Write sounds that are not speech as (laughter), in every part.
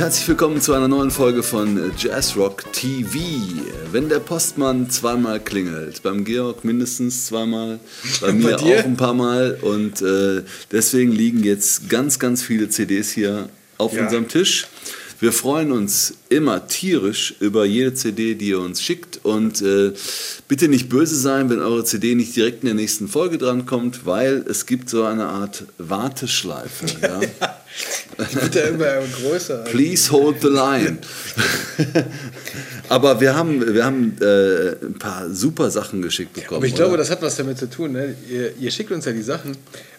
Herzlich willkommen zu einer neuen Folge von Jazz Rock TV. Wenn der Postmann zweimal klingelt, beim Georg mindestens zweimal, (laughs) bei mir dir? auch ein paar Mal und äh, deswegen liegen jetzt ganz, ganz viele CDs hier auf Ja. unserem Tisch. Wir freuen uns immer tierisch über jede CD, die ihr uns schickt und äh, bitte nicht böse sein, wenn eure CD nicht direkt in der nächsten Folge drankommt, weil es gibt so eine Art Warteschleife. (laughs) Ja? Wird ja immer größer. Please hold the line. (laughs) Aber wir haben, wir haben äh, ein paar super Sachen geschickt bekommen. Aber ich glaube, oder? das hat was damit zu tun. Ne? Ihr, ihr schickt uns ja die Sachen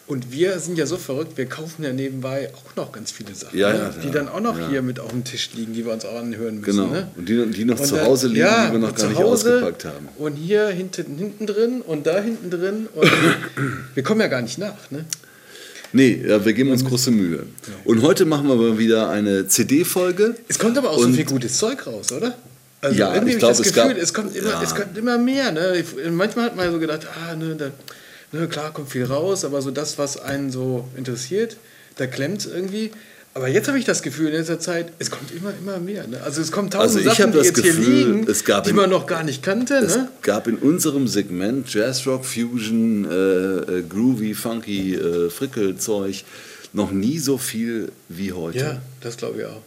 und wir sind ja so verrückt, wir kaufen ja nebenbei auch noch ganz viele Sachen, Ja, ne? ja, die ja, dann auch noch hier mit auf dem Tisch liegen, die wir uns auch anhören müssen. Genau. Ne? Und die, die noch Und zu dann- Hause liegen, die wir noch gar nicht Hause ausgepackt haben. Und hier hinten, hinten drin und da hinten drin. Und (coughs) wir kommen ja gar nicht nach. Ne? Nee, wir geben uns große Mühe. Und heute machen wir mal wieder eine CD-Folge. Es kommt aber auch Und- so viel gutes Zeug raus, oder? Also Ja, irgendwie ich habe glaub, ich das es Gefühl, gab- es, kommt immer, ja. es kommt immer mehr. Ne? Manchmal hat man ja so gedacht, ah, ne, da, ne, klar kommt viel raus, aber so das, was einen so interessiert, da klemmt es irgendwie. Aber jetzt habe ich das Gefühl in letzter Zeit, es kommt immer, immer mehr. Ne? Also es kommen Also tausend ich Sachen, die jetzt hier Gefühl, liegen, es gab die in- man noch gar nicht kannte. Es Ne? gab in unserem Segment Jazz Rock, Fusion, äh, äh, Groovy, Funky, äh, Frickelzeug noch nie so viel wie heute. Ja, das glaube ich auch.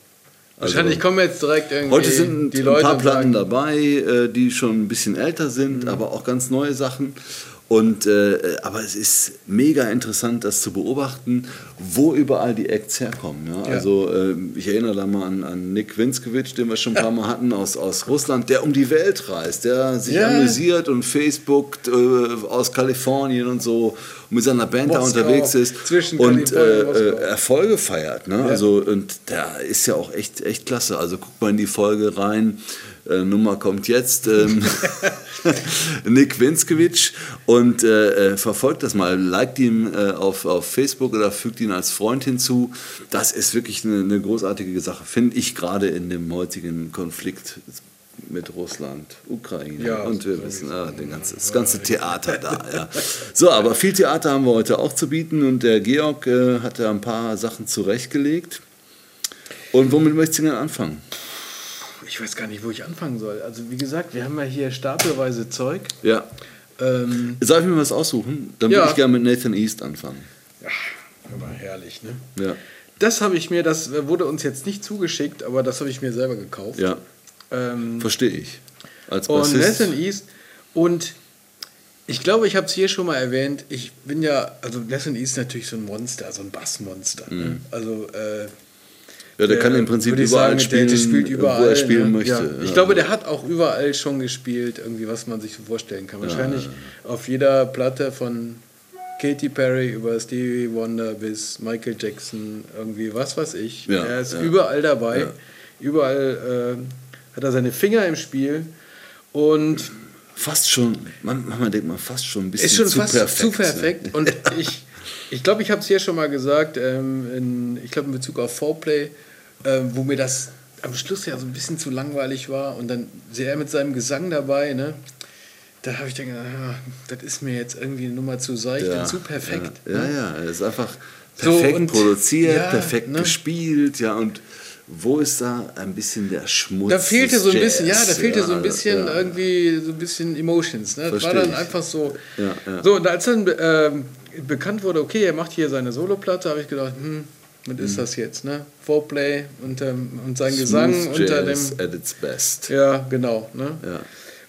Also- Wahrscheinlich kommen jetzt direkt irgendwie Heute sind die ein Leute paar Platten dabei, äh, die schon ein bisschen älter sind, Mhm. aber auch ganz neue Sachen. Und, äh, aber es ist mega interessant, das zu beobachten, wo überall die Acts herkommen. Ja? Ja. Also äh, ich erinnere da mal an, an Nick Winskewitsch, den wir schon ein paar Mal hatten aus, aus Russland, der um die Welt reist, der sich Ja. amüsiert und Facebookt äh, aus Kalifornien und so und mit seiner Band da Moskau, unterwegs ist zwischen und äh, und Moskau. äh, Erfolge feiert. Ne? Also, und der ist ja auch echt, echt klasse. Also guckt mal in die Folge rein. Äh, Nummer kommt jetzt. Ähm, (laughs) Nick Winskewitsch und äh, äh, verfolgt das mal. Liked ihn äh, auf, auf Facebook oder fügt ihn als Freund hinzu. Das ist wirklich eine, eine großartige Sache, finde ich, gerade in dem heutigen Konflikt mit Russland, Ukraine Ja, und wir wissen, ah, den ganzen, das ganze Theater da. Ja. So, aber viel Theater haben wir heute auch zu bieten und der Georg äh, hat da ein paar Sachen zurechtgelegt. Und womit möchtest du denn anfangen? Ich weiß gar nicht, wo ich anfangen soll. Also wie gesagt, wir haben ja hier stapelweise Zeug. Ja. Ähm, Soll ich mir was aussuchen? Dann Ja. würde ich gerne mit Nathan East anfangen. ja, aber herrlich, ne? Ja. Das habe ich mir, das wurde uns jetzt nicht zugeschickt, aber das habe ich mir selber gekauft. Ja, Ähm, verstehe ich. Als und Bassist. Nathan East. Und ich glaube, ich habe es hier schon mal erwähnt. Ich bin ja, also Nathan East ist natürlich so ein Monster, so ein Bassmonster. Mhm. Ne? Also äh, ja, der kann im Prinzip überall sagen, spielen, der, der spielt überall, wo er spielen ne? möchte. Ja. Ja. Ich glaube, der hat auch überall schon gespielt, irgendwie, was man sich so vorstellen kann. Wahrscheinlich auf jeder Platte von Katy Perry über Stevie Wonder bis Michael Jackson, irgendwie, was weiß ich. Ja, er ist ja. überall dabei. Ja. Überall äh, hat er seine Finger im Spiel. Und Fast schon, man- manchmal denkt man fast schon ein bisschen ist schon zu fast perfekt. zu perfekt. Und (laughs) ich, ich glaube, ich habe es hier schon mal gesagt, ähm, in, ich glaube in Bezug auf Foreplay, ähm, wo mir das am Schluss ja so ein bisschen zu langweilig war und dann sehr mit seinem Gesang dabei, ne? Da habe ich dann gedacht, ja, das ist mir jetzt irgendwie eine Nummer zu seicht Ja, und zu perfekt. Ja, ne? ja, ja, er ist einfach So, perfekt und- produziert, ja, perfekt ne? gespielt, ja, und wo ist da ein bisschen der Schmutz? Da fehlte so ein bisschen, ja, Jazz? da fehlte so ein Ja, bisschen ja. irgendwie so ein bisschen Emotions. Ne? Das war dann ich. einfach so. Ja, ja. So, und als dann ähm, bekannt wurde, okay, er macht hier seine Soloplatte, habe ich gedacht, hm, was ist das jetzt, ne? Foreplay und, ähm, und sein Gesang. Smooth unter Jazz dem. at its best. Ja, genau. Ne? Ja.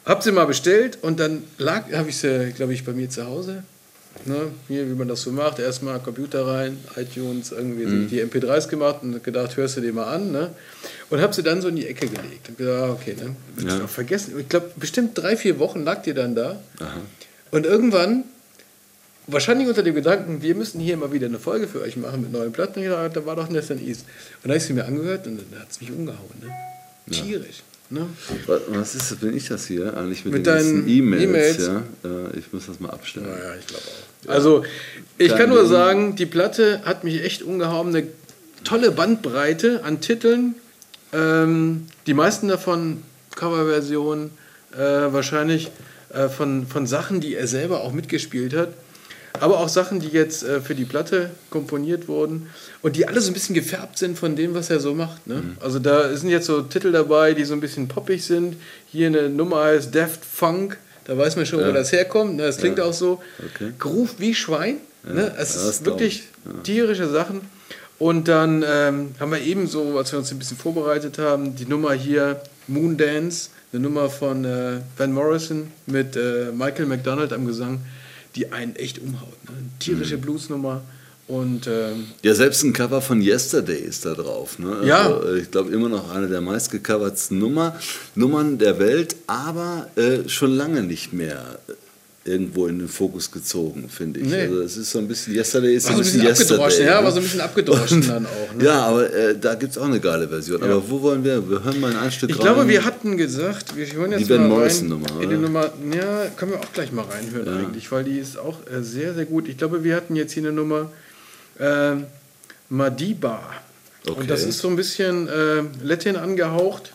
Hab sie mal bestellt und dann lag, habe ich sie, glaube ich, bei mir zu Hause. Ne? Hier, wie man das so macht, erstmal Computer rein, iTunes, irgendwie Mhm. die MP3s gemacht und gedacht, hörst du dir mal an. Ne? Und habe sie dann so in die Ecke gelegt. Und gedacht, ah, okay, ne? Ja. ich vergessen. Ich glaube, bestimmt drei, vier Wochen lag die dann da. Aha. Und irgendwann, wahrscheinlich unter dem Gedanken, wir müssen hier mal wieder eine Folge für euch machen mit neuen Platten, da war doch Nathan East. Und dann habe ich sie mir angehört und dann hat es mich umgehauen. Ne? Tierisch. Ne? Was- ist, bin ich das hier eigentlich mit, Mit den E-Mails? E-Mails? Ja? Äh, Ich muss das mal abstellen. Naja, ich glaube auch. Also, ich Kein kann nur sagen, die Platte hat mich echt umgehauen. Eine tolle Bandbreite an Titeln. Ähm, die meisten davon Coverversionen, äh, wahrscheinlich äh, von, von Sachen, die er selber auch mitgespielt hat. Aber auch Sachen, die jetzt äh, für die Platte komponiert wurden und die alle so ein bisschen gefärbt sind von dem, was er so macht. Ne? Mhm. Also da sind jetzt so Titel dabei, die so ein bisschen poppig sind. Hier eine Nummer heißt Deft Funk, da weiß man schon, ja. wo das herkommt. Ne? Das klingt ja. auch so. Okay. Groove wie Schwein. Ja. Ne? Es ist wirklich tierische Sachen. Und dann ähm, haben wir ebenso, als wir uns ein bisschen vorbereitet haben, die Nummer hier Moondance, eine Nummer von äh, Van Morrison mit äh, Michael McDonald am Gesang, die einen echt umhaut. Ne? Tierische mhm. Bluesnummer. Und, ähm, ja, selbst ein Cover von Yesterday ist da drauf. Ne? Ja. Also, ich glaube, immer noch eine der meistgecovertsten Nummer, Nummern der Welt, aber äh, schon lange nicht mehr irgendwo in den Fokus gezogen, finde ich. Nee. Also es ist so ein bisschen, Yesterday ist war so ein bisschen, bisschen Yesterday. Ja, ne? war so ein bisschen abgedroschen und, dann auch. Ne? Ja, aber äh, da gibt es auch eine geile Version. Ja. Aber wo wollen wir? Wir hören mal in ein Stück Ich rein. glaube, wir hatten gesagt, wir hören jetzt die Ben Morrison Nummer, in die Nummer. Ja, können wir auch gleich mal reinhören ja. eigentlich, weil die ist auch äh, sehr, sehr gut. Ich glaube, wir hatten jetzt hier eine Nummer äh, Madiba. Okay. Und das ist so ein bisschen äh, Latin angehaucht.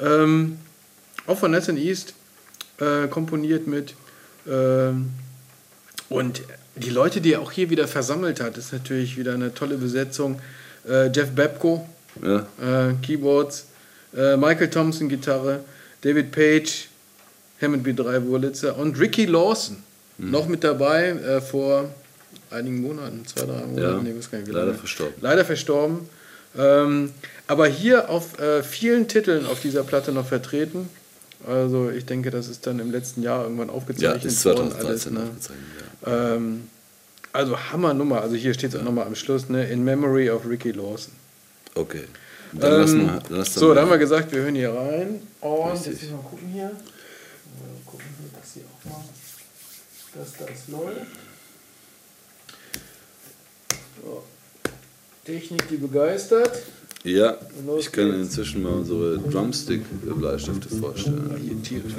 Ähm, auch von Latin East äh, komponiert mit und die Leute, die er auch hier wieder versammelt hat, ist natürlich wieder eine tolle Besetzung. Äh, Jeff Babko, ja. Äh, Keyboards, äh, Michael Thompson, Gitarre, David Page, Hammond B3 Wurlitzer und Ricky Lawson mhm. noch mit dabei vor einigen Monaten, zwei, drei Monaten, ja, nee, gar nicht, leider lange. verstorben. Leider verstorben. Ähm, aber hier auf äh, vielen Titeln auf dieser Platte noch vertreten. Also ich denke, das ist dann im letzten Jahr irgendwann aufgezeichnet ja, ist 2013 alles, ne? aufgezeichnet, ja. ähm, also Hammernummer, also hier steht es auch nochmal am Schluss, ne? In Memory of Ricky Lawson. Okay. Dann ähm, wir, dann so, dann haben wir gesagt, wir hören hier rein. Und Richtig. jetzt mal gucken hier. Mal gucken, dass hier auch mal, das läuft. So. Technik, die begeistert. Ja, ich kann inzwischen mal unsere Drumstick-Bleistifte vorstellen. Hier tierisch,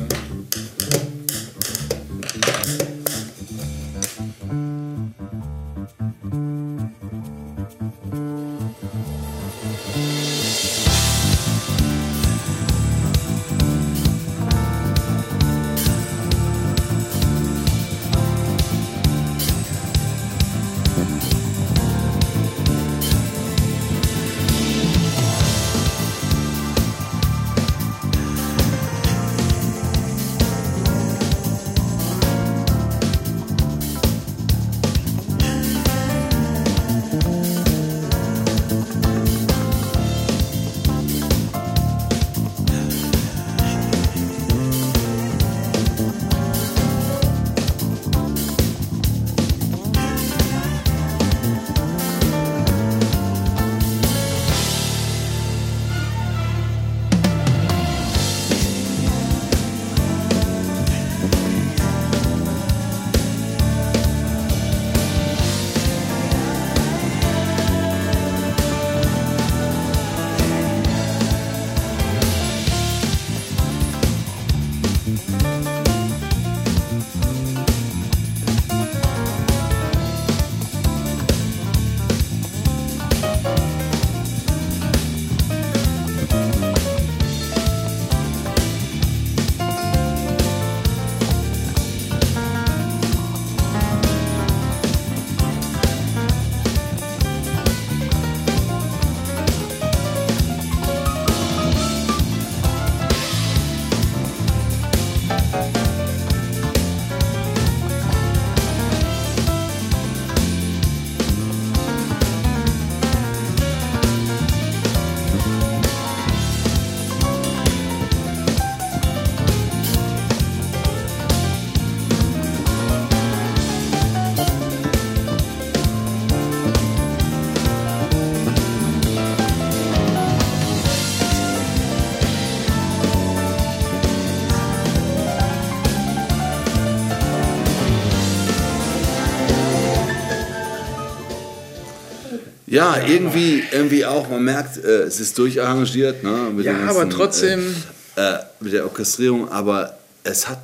Ja, irgendwie, irgendwie auch. Man merkt, äh, es ist durcharrangiert. Ne, ja, ganzen, aber trotzdem. Äh, äh, mit der Orchestrierung, aber es hat,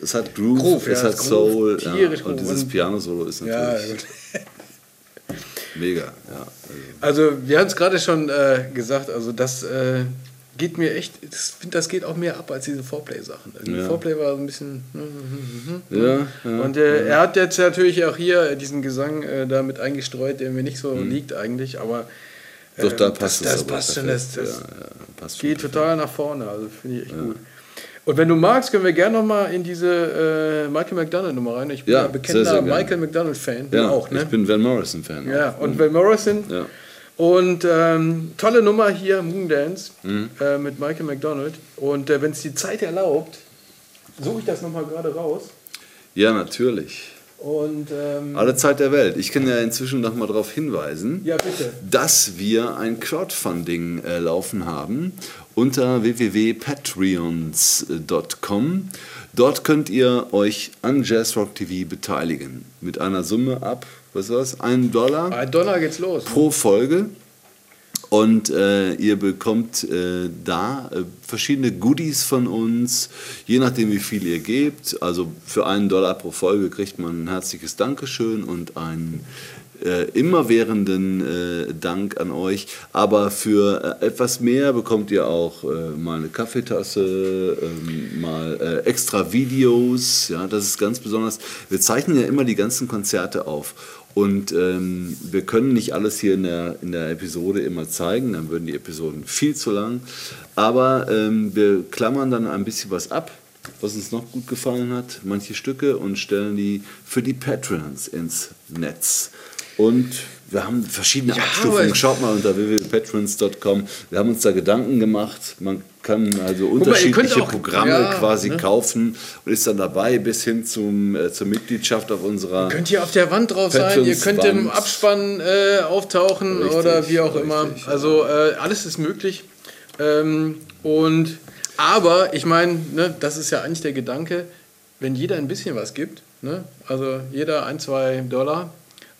es hat Groove, Groove es ja, hat Soul. Ja, und dieses Piano-Solo ist natürlich. Ja, mega, ja. Also, wir haben es gerade schon äh, gesagt, also das, äh, geht mir echt, ich finde, das geht auch mehr ab als diese Foreplay-Sachen. Die ja. Foreplay war so ein bisschen. Hm, hm, hm, ja, ja, Und äh, er hat jetzt natürlich auch hier diesen Gesang äh, da mit eingestreut, der mir nicht so mhm. liegt eigentlich, aber. Äh, Doch, da passt das. Das, passt schon, das, das passt geht schon total nach vorne, also finde ich echt gut. Und wenn du magst, können wir gerne nochmal in diese äh, Michael McDonald-Nummer rein. Ich bin ja, ein bekennender Michael McDonald-Fan. Ja, auch, ne? ich bin Van Morrison-Fan. Ja, und mhm. Van Morrison. Ja. Und ähm, tolle Nummer hier, Moondance, mhm. äh, mit Michael McDonald. Und äh, wenn es die Zeit erlaubt, suche ich das nochmal gerade raus. Ja, natürlich. Und, ähm, Alle Zeit der Welt. Ich kann ja inzwischen noch mal darauf hinweisen, ja, dass wir ein Crowdfunding äh, laufen haben unter www.patreons.com. Dort könnt ihr euch an Jazzrock TV beteiligen. Mit einer Summe ab, was war das? Ein Dollar? Ein Dollar geht's los. Pro Folge. Und äh, ihr bekommt äh, da äh, verschiedene Goodies von uns, je nachdem wie viel ihr gebt. Also für einen Dollar pro Folge kriegt man ein herzliches Dankeschön und einen äh, immerwährenden äh, Dank an euch. Aber für äh, etwas mehr bekommt ihr auch mal eine Kaffeetasse, ähm, mal extra Videos. Ja, das ist ganz besonders. Wir zeichnen ja immer die ganzen Konzerte auf. Und ähm, wir können nicht alles hier in der, in der Episode immer zeigen, dann würden die Episoden viel zu lang. Aber ähm, wir klammern dann ein bisschen was ab, was uns noch gut gefallen hat, manche Stücke und stellen die für die Patrons ins Netz. Und wir haben verschiedene ja, Abstufungen. Schaut mal unter www.patrons.com. Wir haben uns da Gedanken gemacht. Man kann also unterschiedliche mal, auch, Programme ja, quasi ne? kaufen und ist dann dabei bis hin zum, äh, zur Mitgliedschaft auf unserer. Ihr könnt hier auf der Wand drauf sein, ihr könnt im Abspann äh, auftauchen richtig, oder wie auch richtig, immer. Also äh, alles ist möglich. Ähm, und aber ich meine, ne, das ist ja eigentlich der Gedanke, wenn jeder ein bisschen was gibt, ne, also jeder ein, zwei Dollar,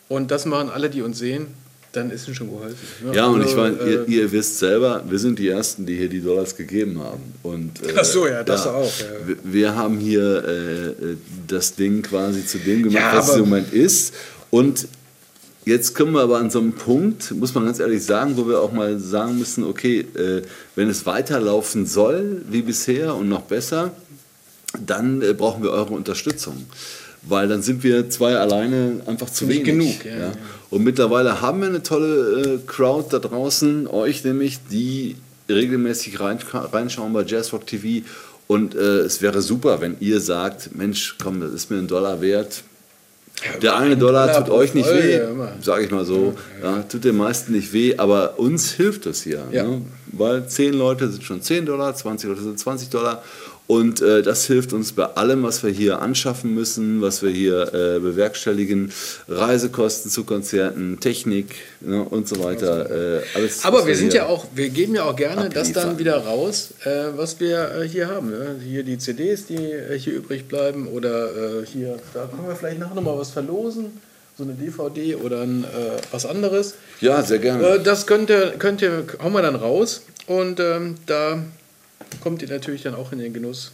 und das machen alle, die uns sehen, dann ist es schon geholfen. Ja, ja und also, ich meine, äh, ihr, ihr, wisst selber, wir sind die Ersten, die hier die Dollars gegeben haben. Und, äh, Ach so, ja, das ja, auch. Ja. Wir, wir, haben hier äh, das Ding quasi zu dem gemacht, ja, was es im Moment ist. Und jetzt kommen wir aber an so einen Punkt, muss man ganz ehrlich sagen, wo wir auch mal sagen müssen, okay, äh, wenn es weiterlaufen soll wie bisher und noch besser, dann äh, brauchen wir eure Unterstützung weil dann sind wir zwei alleine einfach zu Nicht wenig. genug. Ja, ja. Und mittlerweile haben wir eine tolle äh, Crowd da draußen, euch nämlich, die regelmäßig rein, reinschauen bei Jazzrock TV. Und äh, es wäre super, wenn ihr sagt, Mensch, komm, das ist mir ein Dollar wert. Der eine Dollar, tut euch nicht weh, sage ich mal so. Ja, tut den meisten nicht weh, aber uns hilft das hier. Ne? Weil 10 Leute sind schon 10 Dollar, 20 Leute sind 20 Dollar. Und äh, das hilft uns bei allem, was wir hier anschaffen müssen, was wir hier äh, bewerkstelligen. Reisekosten zu Konzerten, Technik ne, und so weiter. Äh, alles, Aber wir sind ja auch, wir geben ja auch gerne das dann wieder raus, äh, was wir äh, hier haben. Hier die CDs, die äh, hier übrig bleiben oder hier, da können wir vielleicht nachher nochmal was verlosen so eine DVD oder ein, äh, was anderes. Ja, sehr gerne. Äh, das könnt ihr, könnt ihr, hauen wir dann raus und ähm, da kommt ihr natürlich dann auch in den Genuss.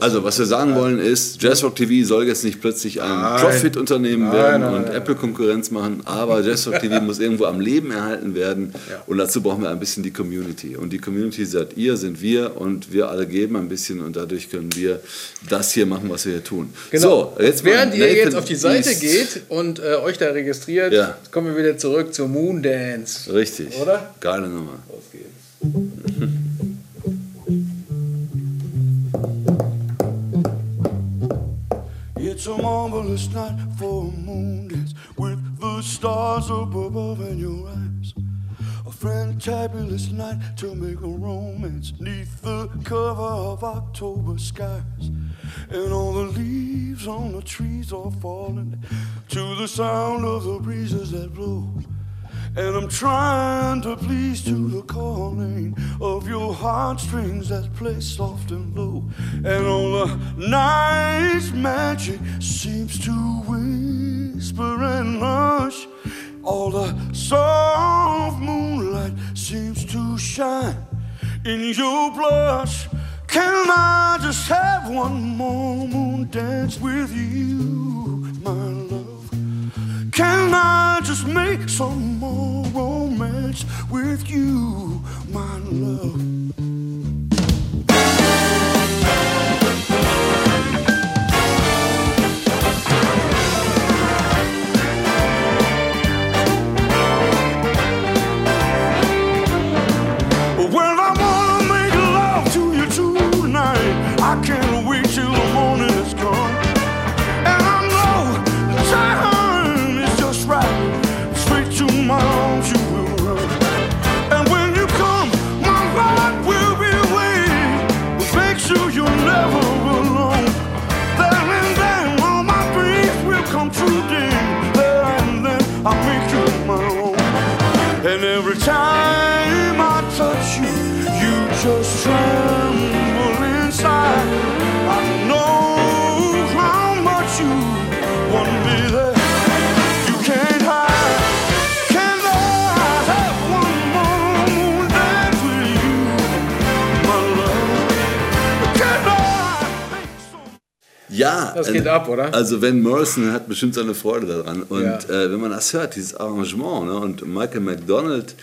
Also, was wir sagen wollen ist, Jazzrock TV soll jetzt nicht plötzlich ein Profit-Unternehmen werden nein, und Apple-Konkurrenz machen, aber Jazzrock TV (laughs) muss irgendwo am Leben erhalten werden ja. und dazu brauchen wir ein bisschen die Community. Und die Community seid ihr, sind wir und wir alle geben ein bisschen und dadurch können wir das hier machen, was wir hier tun. Genau. So, jetzt Während ihr jetzt auf die Seite East. geht und äh, euch da registriert, ja. kommen wir wieder zurück zur Moondance. Richtig. Oder? Geile Nummer. Los geht's. (laughs) marvelous night for a moon dance with the stars up above in your eyes. A fantabulous night to make a romance neath the cover of October skies. And all the leaves on the trees are falling to the sound of the breezes that blow. And I'm trying to please to the calling of your heartstrings that play soft and low. And all the night's magic seems to whisper and hush. All the soft moonlight seems to shine in your blush. Can I just have one more moon dance with you, my love? Can I just make some more romance with you, my love? Also Van Morrison hat bestimmt seine Freude daran. Und ja. äh, wenn man das hört, dieses Arrangement, ne, und Michael McDonald,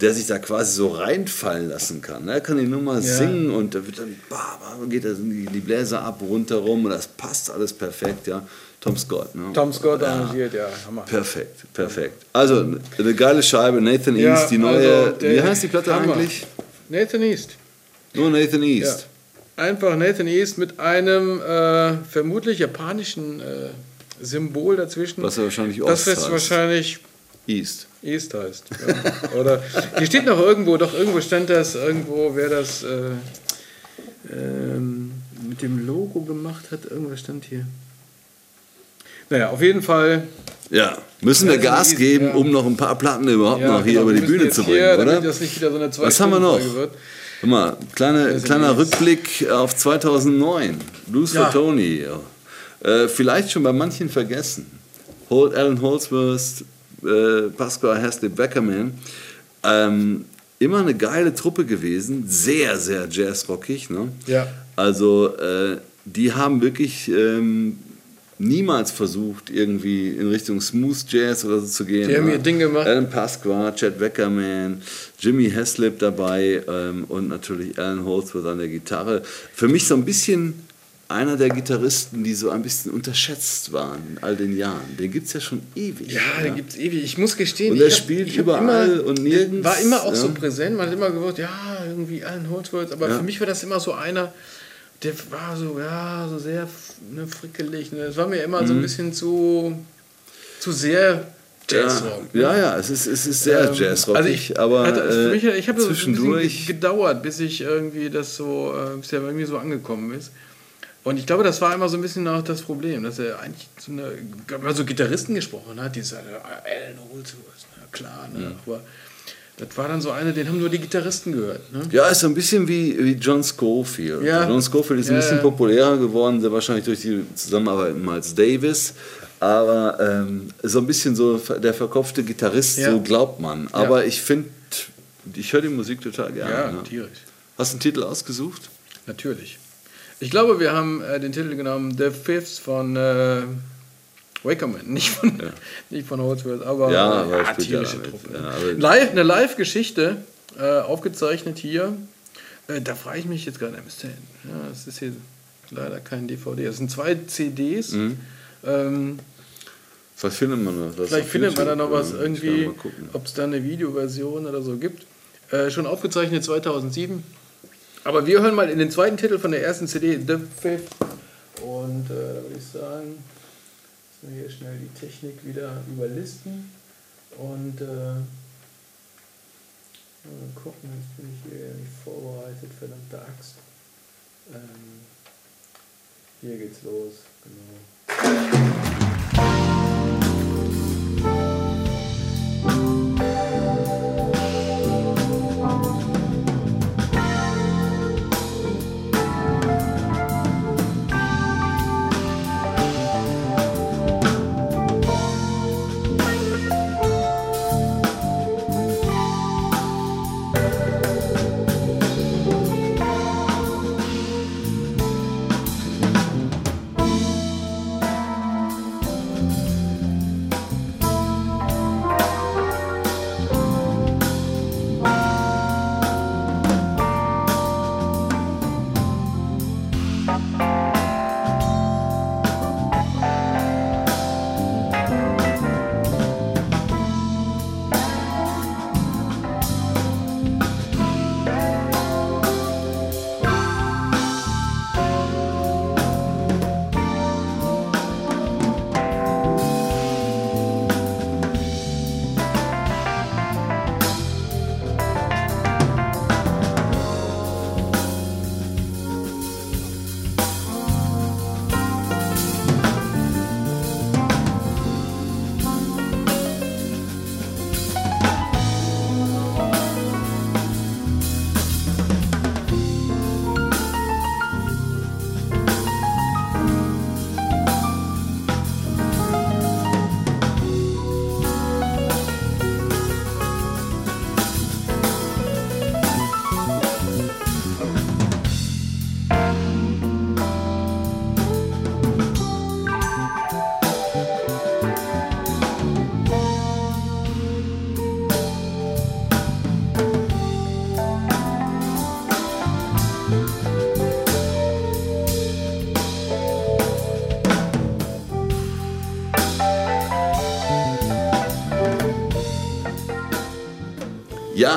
der sich da quasi so reinfallen lassen kann. Ne? Er kann die Nummer ja. singen und da wird dann, bah, bah, geht das die, die Bläser ab, rundherum und das passt alles perfekt, ja. Tom Scott. Ne? Tom Scott ja. arrangiert, ja. Hammer. Perfekt, perfekt. Also, eine geile Scheibe, Nathan East, die neue, also wie heißt die Platte Hammer. eigentlich? Nathan East. Nur Nathan East. Einfach Nathan East mit einem äh, vermutlich japanischen äh, Symbol dazwischen. Was er wahrscheinlich Ost Das ist wahrscheinlich East. East heißt. Ja. Oder hier steht noch irgendwo, doch irgendwo stand das, irgendwo, wer das äh, ähm, mit dem Logo gemacht hat, irgendwas stand hier. Naja, auf jeden Fall. Ja, müssen wir Gas East, geben, ja. um noch ein paar Platten überhaupt ja, noch hier genau, über die Bühne zu bringen, hier, oder? Das nicht wieder so eine Was haben wir noch? Wird. Guck mal, kleine, kleiner Rückblick auf 2009. Blues ja. for Tony. Äh, vielleicht schon bei manchen vergessen. Alan Holdsworth, äh, Pascal Hasley Beckerman. Ähm, immer eine geile Truppe gewesen, sehr, sehr jazzrockig. Ne? Ja. Also, äh, die haben wirklich ähm, niemals versucht, irgendwie in Richtung Smooth Jazz oder so zu gehen. Die haben ihr Ding gemacht. Alan Pasqua, Chad Weckerman, Jimmy Heslip dabei ähm, und natürlich Alan Holdsworth an der Gitarre. Für mich so ein bisschen einer der Gitarristen, die so ein bisschen unterschätzt waren in all den Jahren. Den gibt es ja schon ewig. Ja, ja. den gibt es ewig. Ich muss gestehen, und der spielt überall immer, und nirgends. War immer auch ja. so präsent. Man hat immer gewusst, ja, irgendwie Alan Holdsworth. Aber ja. für mich war das immer so einer, der war so, ja, so sehr ne, frickelig. Ne. Das war mir immer mhm. so ein mhm. bisschen zu, zu sehr Jazzrock. Ja, ne? ja, ja, es ist, es ist sehr ähm, Jazzrockig, also ich, aber hatte, für mich, ich habe zwischendurch so gedauert, bis ich irgendwie das so, äh, bis er mir so angekommen ist. Und ich glaube, das war immer so ein bisschen auch das Problem, dass er eigentlich so eine, also Gitarristen gesprochen hat, die sagen, Alan Holdsworth, na klar, ne? Ja. aber das war dann so eine, den haben nur die Gitarristen gehört. Ne? Ja, ist so ein bisschen wie, wie John Schofield. Ja. John Schofield ist ein bisschen populärer geworden, sehr wahrscheinlich durch die Zusammenarbeit mit Miles Davis. Aber ähm, so ein bisschen so der verkopfte Gitarrist, ja. so glaubt man. Aber ja. ich finde, ich höre die Musik total gerne. Ja, ne? tierisch. Hast du einen Titel ausgesucht? Natürlich. Ich glaube, wir haben äh, den Titel genommen The Fifth von äh, Wakerman, nicht von, ja. (laughs) nicht von Holdsworth, aber ja, äh, ja tierische Truppe. Ja, Live, eine Live-Geschichte, äh, aufgezeichnet hier. Äh, da frage ich mich jetzt gerade, müsste, ja, das ist hier leider kein DVD. Das sind zwei CDs. Mhm. Ähm, Vielleicht findet man was. Vielleicht findet man da noch was irgendwie, ob es da eine Videoversion oder so gibt. Äh, schon aufgezeichnet 2007. Aber wir hören mal in den zweiten Titel von der ersten CD, The Fifth. Und äh, da würde ich sagen, müssen hier schnell die Technik wieder überlisten. Und äh, mal gucken, jetzt bin ich hier nicht vorbereitet, verdammte Axt. Ähm, hier geht's los, genau.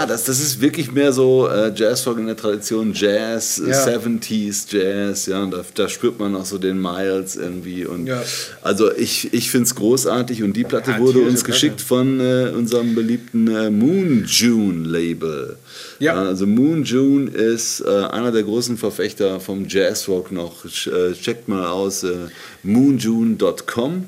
Das, das ist wirklich mehr so äh, Jazzrock in der Tradition, Jazz, ja. 70s Jazz, ja, und da, da, spürt man auch so den Miles irgendwie. Und ja. Also ich, ich finde es großartig und die Platte ja, wurde uns geschickt von äh, unserem beliebten äh, Moon June Label. Ja. Also Moon June ist äh, einer der großen Verfechter vom Jazzrock noch. Äh, checkt mal aus äh, moonjune.com.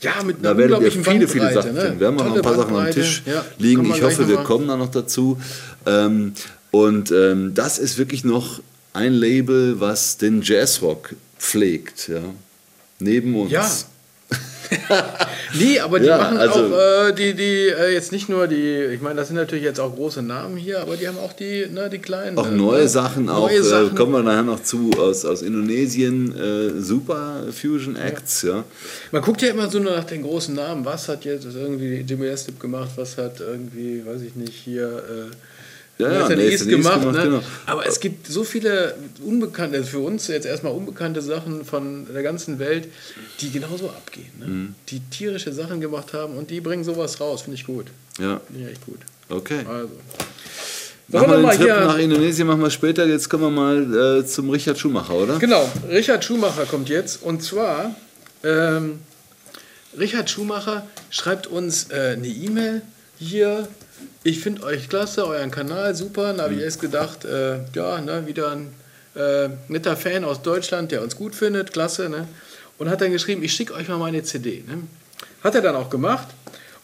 Ja, mit da werdet ihr viele, viele Sachen ne? finden. Wir haben Tolle noch ein paar Sachen am Tisch ja, liegen. Ich hoffe, wir kommen da noch dazu. Ähm, und ähm, das ist wirklich noch ein Label, was den Jazzrock pflegt. Ja? Neben uns. Ja, (laughs) nee, aber die ja, machen also, auch äh, die, die äh, jetzt nicht nur die, ich meine, das sind natürlich jetzt auch große Namen hier, aber die haben auch die, ne, die kleinen. Auch neue ne? Sachen, neue auch äh, Sachen. kommen wir nachher noch zu aus, aus Indonesien, äh, super Fusion Acts, ja. ja. Man guckt ja immer so nur nach den großen Namen, was hat jetzt irgendwie Jimmy Estep gemacht, was hat irgendwie, weiß ich nicht, hier ja, ja, nee, ist gemacht, gemacht ne? genau. Aber es gibt so viele unbekannte, für uns jetzt erstmal unbekannte Sachen von der ganzen Welt, die genauso abgehen. Ne? Mhm. Die tierische Sachen gemacht haben und die bringen sowas raus, finde ich gut. Ja. Finde ich echt gut. Okay. Also. Machen wir den Trip hier, nach Indonesien machen wir später. Jetzt kommen wir mal äh, zum Richard Schumacher, oder? Genau, Richard Schumacher kommt jetzt. Und zwar, ähm, Richard Schumacher schreibt uns äh, eine E-Mail hier ich finde euch klasse, euren Kanal super. Da habe ich mhm. erst gedacht, äh, ja, ne, wieder ein äh, netter Fan aus Deutschland, der uns gut findet, klasse. Ne? Und hat dann geschrieben, ich schicke euch mal meine CD. Ne? Hat er dann auch gemacht.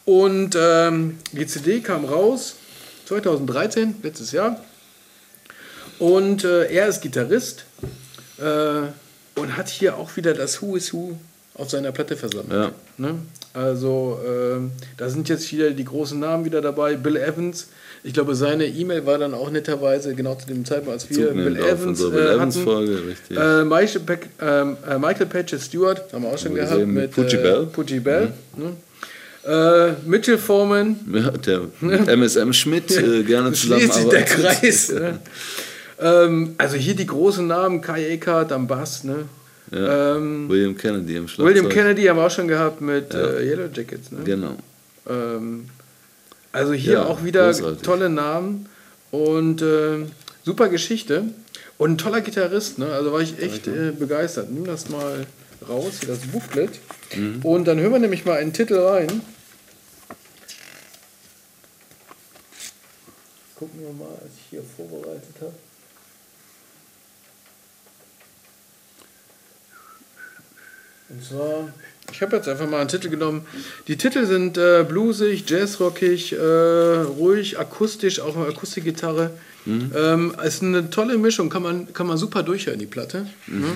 Und ähm, die CD kam raus 2013, letztes Jahr. Und äh, er ist Gitarrist äh, und hat hier auch wieder das Who is Who auf seiner Platte versammelt. Ja. Ne? Also äh, da sind jetzt wieder die großen Namen wieder dabei. Bill Evans. Ich glaube, seine E-Mail war dann auch netterweise genau zu dem Zeitpunkt, als wir Bill Evans, äh, Bill Evans hatten. Folge, richtig. Äh, Michael, ähm, äh, Michael Patches Stewart haben wir auch schon wir gehabt mit Poochie äh, Bell. Poochie Bell mhm. ne? Äh, Mitchell Foreman. Ja, der (laughs) MSM Schmidt äh, gerne zusammenarbeiten. Schließt sich der (laughs) Kreis. ne? ähm, also hier die großen Namen, Kai Eckert am Bass, ne? Ja. Ähm, William Kennedy im Schlagzeug. William Kennedy haben wir auch schon gehabt mit ja. äh, Yellow Jackets. Ne? Genau. Ähm, also hier ja, auch wieder großartig. tolle Namen und äh, super Geschichte. Und ein toller Gitarrist, ne? also war ich echt äh, begeistert. Nimm das mal raus, hier das Booklet. Mhm. Und dann hören wir nämlich mal einen Titel rein. Gucken wir mal, was ich hier vorbereitet habe. Und zwar, ich habe jetzt einfach mal einen Titel genommen. Die Titel sind äh, bluesig, jazzrockig, äh, ruhig, akustisch, auch eine Akustikgitarre. Mhm. Ähm, ist eine tolle Mischung, kann man, kann man super durchhören, die Platte. Mhm. Ne?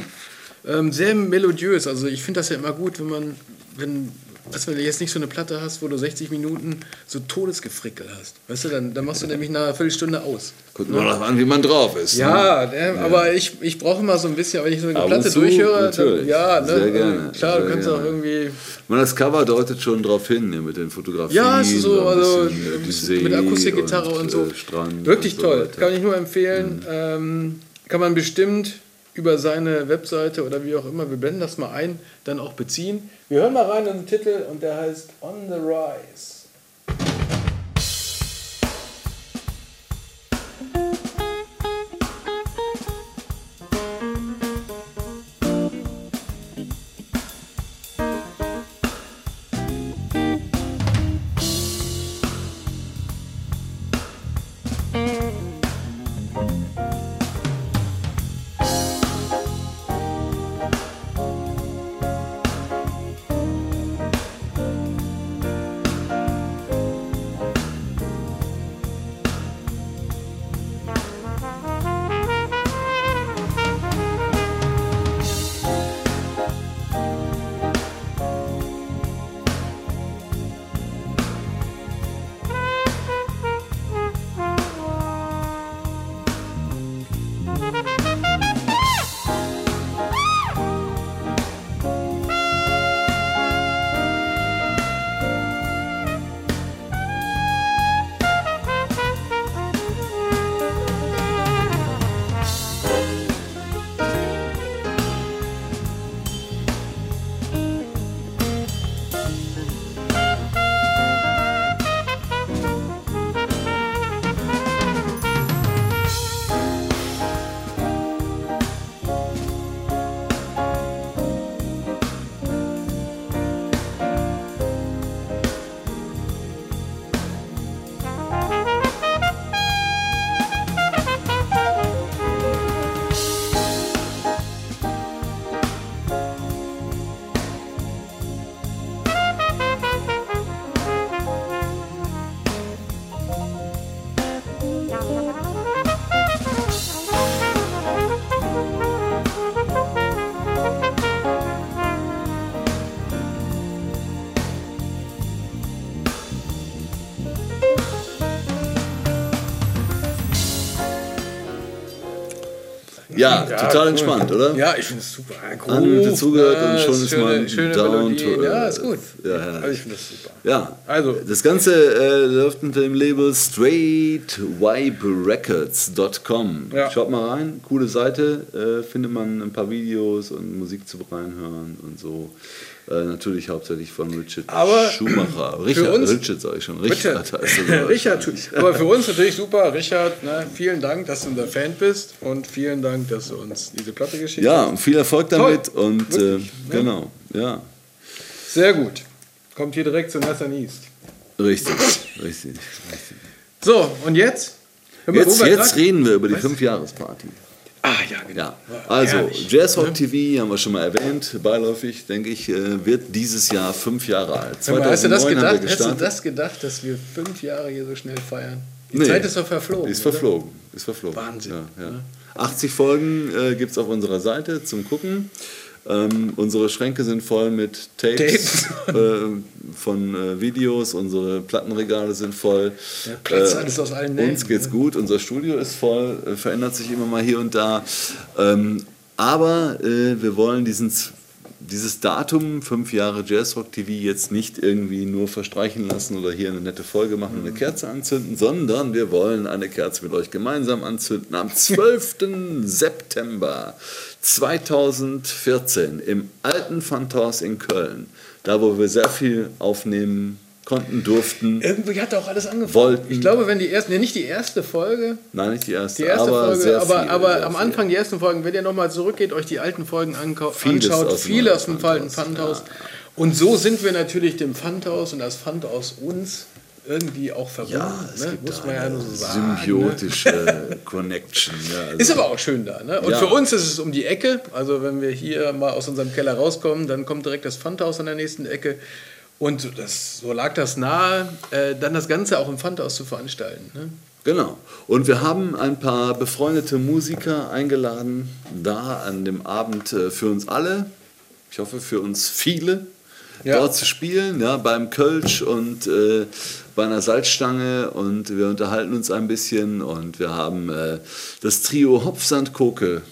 Ähm, sehr melodiös, also ich finde das ja immer gut, wenn man, wenn Du, wenn du jetzt nicht so eine Platte hast, wo du 60 Minuten so Todesgefrickel hast, weißt du, dann, dann machst du nämlich nach einer Viertelstunde aus. Guckt nur noch an, wie man drauf ist. Ja, ne? ja. aber ich, ich brauche immer so ein bisschen, wenn ich so eine Ab Platte zu, durchhöre, dann, ja, ne? sehr gerne. Klar, sehr du kannst gerne. auch irgendwie. Man, das Cover deutet schon darauf hin, ne, mit den Fotografien. Ja, es ist so, also mit Akustikgitarre und, und, so. Äh, Strand Wirklich so toll, weiter. kann ich nur empfehlen. Mhm. Ähm, kann man bestimmt über seine Webseite oder wie auch immer, wir blenden das mal ein, dann auch beziehen. Wir hören mal rein in den Titel und der heißt On the Rise. Ja, ja total cool. entspannt, oder? Ja, ich finde es super. Groove, Anminute zugehört und schon ist man schöne down to Ja, ist gut. Ja, ja. Also ich finde das super. Ja, Also- das Ganze äh, läuft unter dem Label straightviberecords.com. Ja. Schaut mal rein, coole Seite, äh, findet man ein paar Videos und Musik zu reinhören und so. Äh, natürlich hauptsächlich von Richard Aber Schumacher. Richard, uns- Richard sage ich schon. Richard, Richard, er. (laughs) Richard, aber für uns natürlich super. Richard, ne, vielen Dank, dass du unser Fan bist und vielen Dank, dass du uns diese Platte geschickt Ja, hast. und viel Erfolg damit Toll. und äh, Wirklich, ne? genau, ja. Sehr gut. Kommt hier direkt zu Nathan East. Richtig, (laughs) richtig, richtig. So, und jetzt? Jetzt, jetzt reden wir über die Fünfjahresparty. Ah, ja, genau. Ja, also Herrlich. Jazzrock TV haben wir schon mal erwähnt, beiläufig, denke ich, äh, wird dieses Jahr fünf Jahre alt. Hör mal, hast du das 2009 haben gedacht? wir Hast du das gedacht, dass wir fünf Jahre hier so schnell feiern? Die Nee. Zeit ist doch verflogen. Ist oder? verflogen. Ist verflogen. Wahnsinn, Ja, ja. 80 Folgen äh, gibt es auf unserer Seite zum Gucken. Ähm, unsere Schränke sind voll mit Tapes, (laughs) äh, von äh, Videos, unsere Plattenregale sind voll. Ja, Platz alles aus allen Nähten, Uns geht's ne? gut, unser Studio ist voll, äh, verändert sich immer mal hier und da. Ähm, aber äh, wir wollen diesen, dieses Datum, fünf Jahre Jazzrock TV, jetzt nicht irgendwie nur verstreichen lassen oder hier eine nette Folge machen und eine Kerze anzünden, sondern wir wollen eine Kerze mit euch gemeinsam anzünden am (laughs) 12. September 2014 im alten Phantos in Köln. Da, wo wir sehr viel aufnehmen konnten, durften. Irgendwie hat auch alles angefangen. Wollten. Ich glaube, wenn die erste, nee, nicht die erste Folge, Nein, nicht die erste, die erste aber Folge, aber, viel, aber am viel. Anfang die ersten Folgen, wenn ihr nochmal zurückgeht, euch die alten Folgen anschaut, alten aus dem alten Pfandhaus, Pfandhaus. Und so sind wir natürlich dem Pfandhaus und das Pfandhaus uns irgendwie auch verbunden. Ja, es ne? gibt Muss da man ja eine nur so sagen. Ne? symbiotische (laughs) Connection. Ja, also Ist aber auch schön da. Ne? Und Ja. für uns ist es um die Ecke. Also wenn wir hier mal aus unserem Keller rauskommen, dann kommt direkt das Pfandhaus an der nächsten Ecke. Und das, so lag das nahe, äh, dann das Ganze auch im Pfandhaus zu veranstalten. Ne? Genau. Und wir haben ein paar befreundete Musiker eingeladen, da an dem Abend äh, für uns alle, ich hoffe für uns viele, Ja. dort zu spielen, ja, beim Kölsch und äh, bei einer Salzstange und wir unterhalten uns ein bisschen und wir haben äh, das Trio Hopfsand-Koke.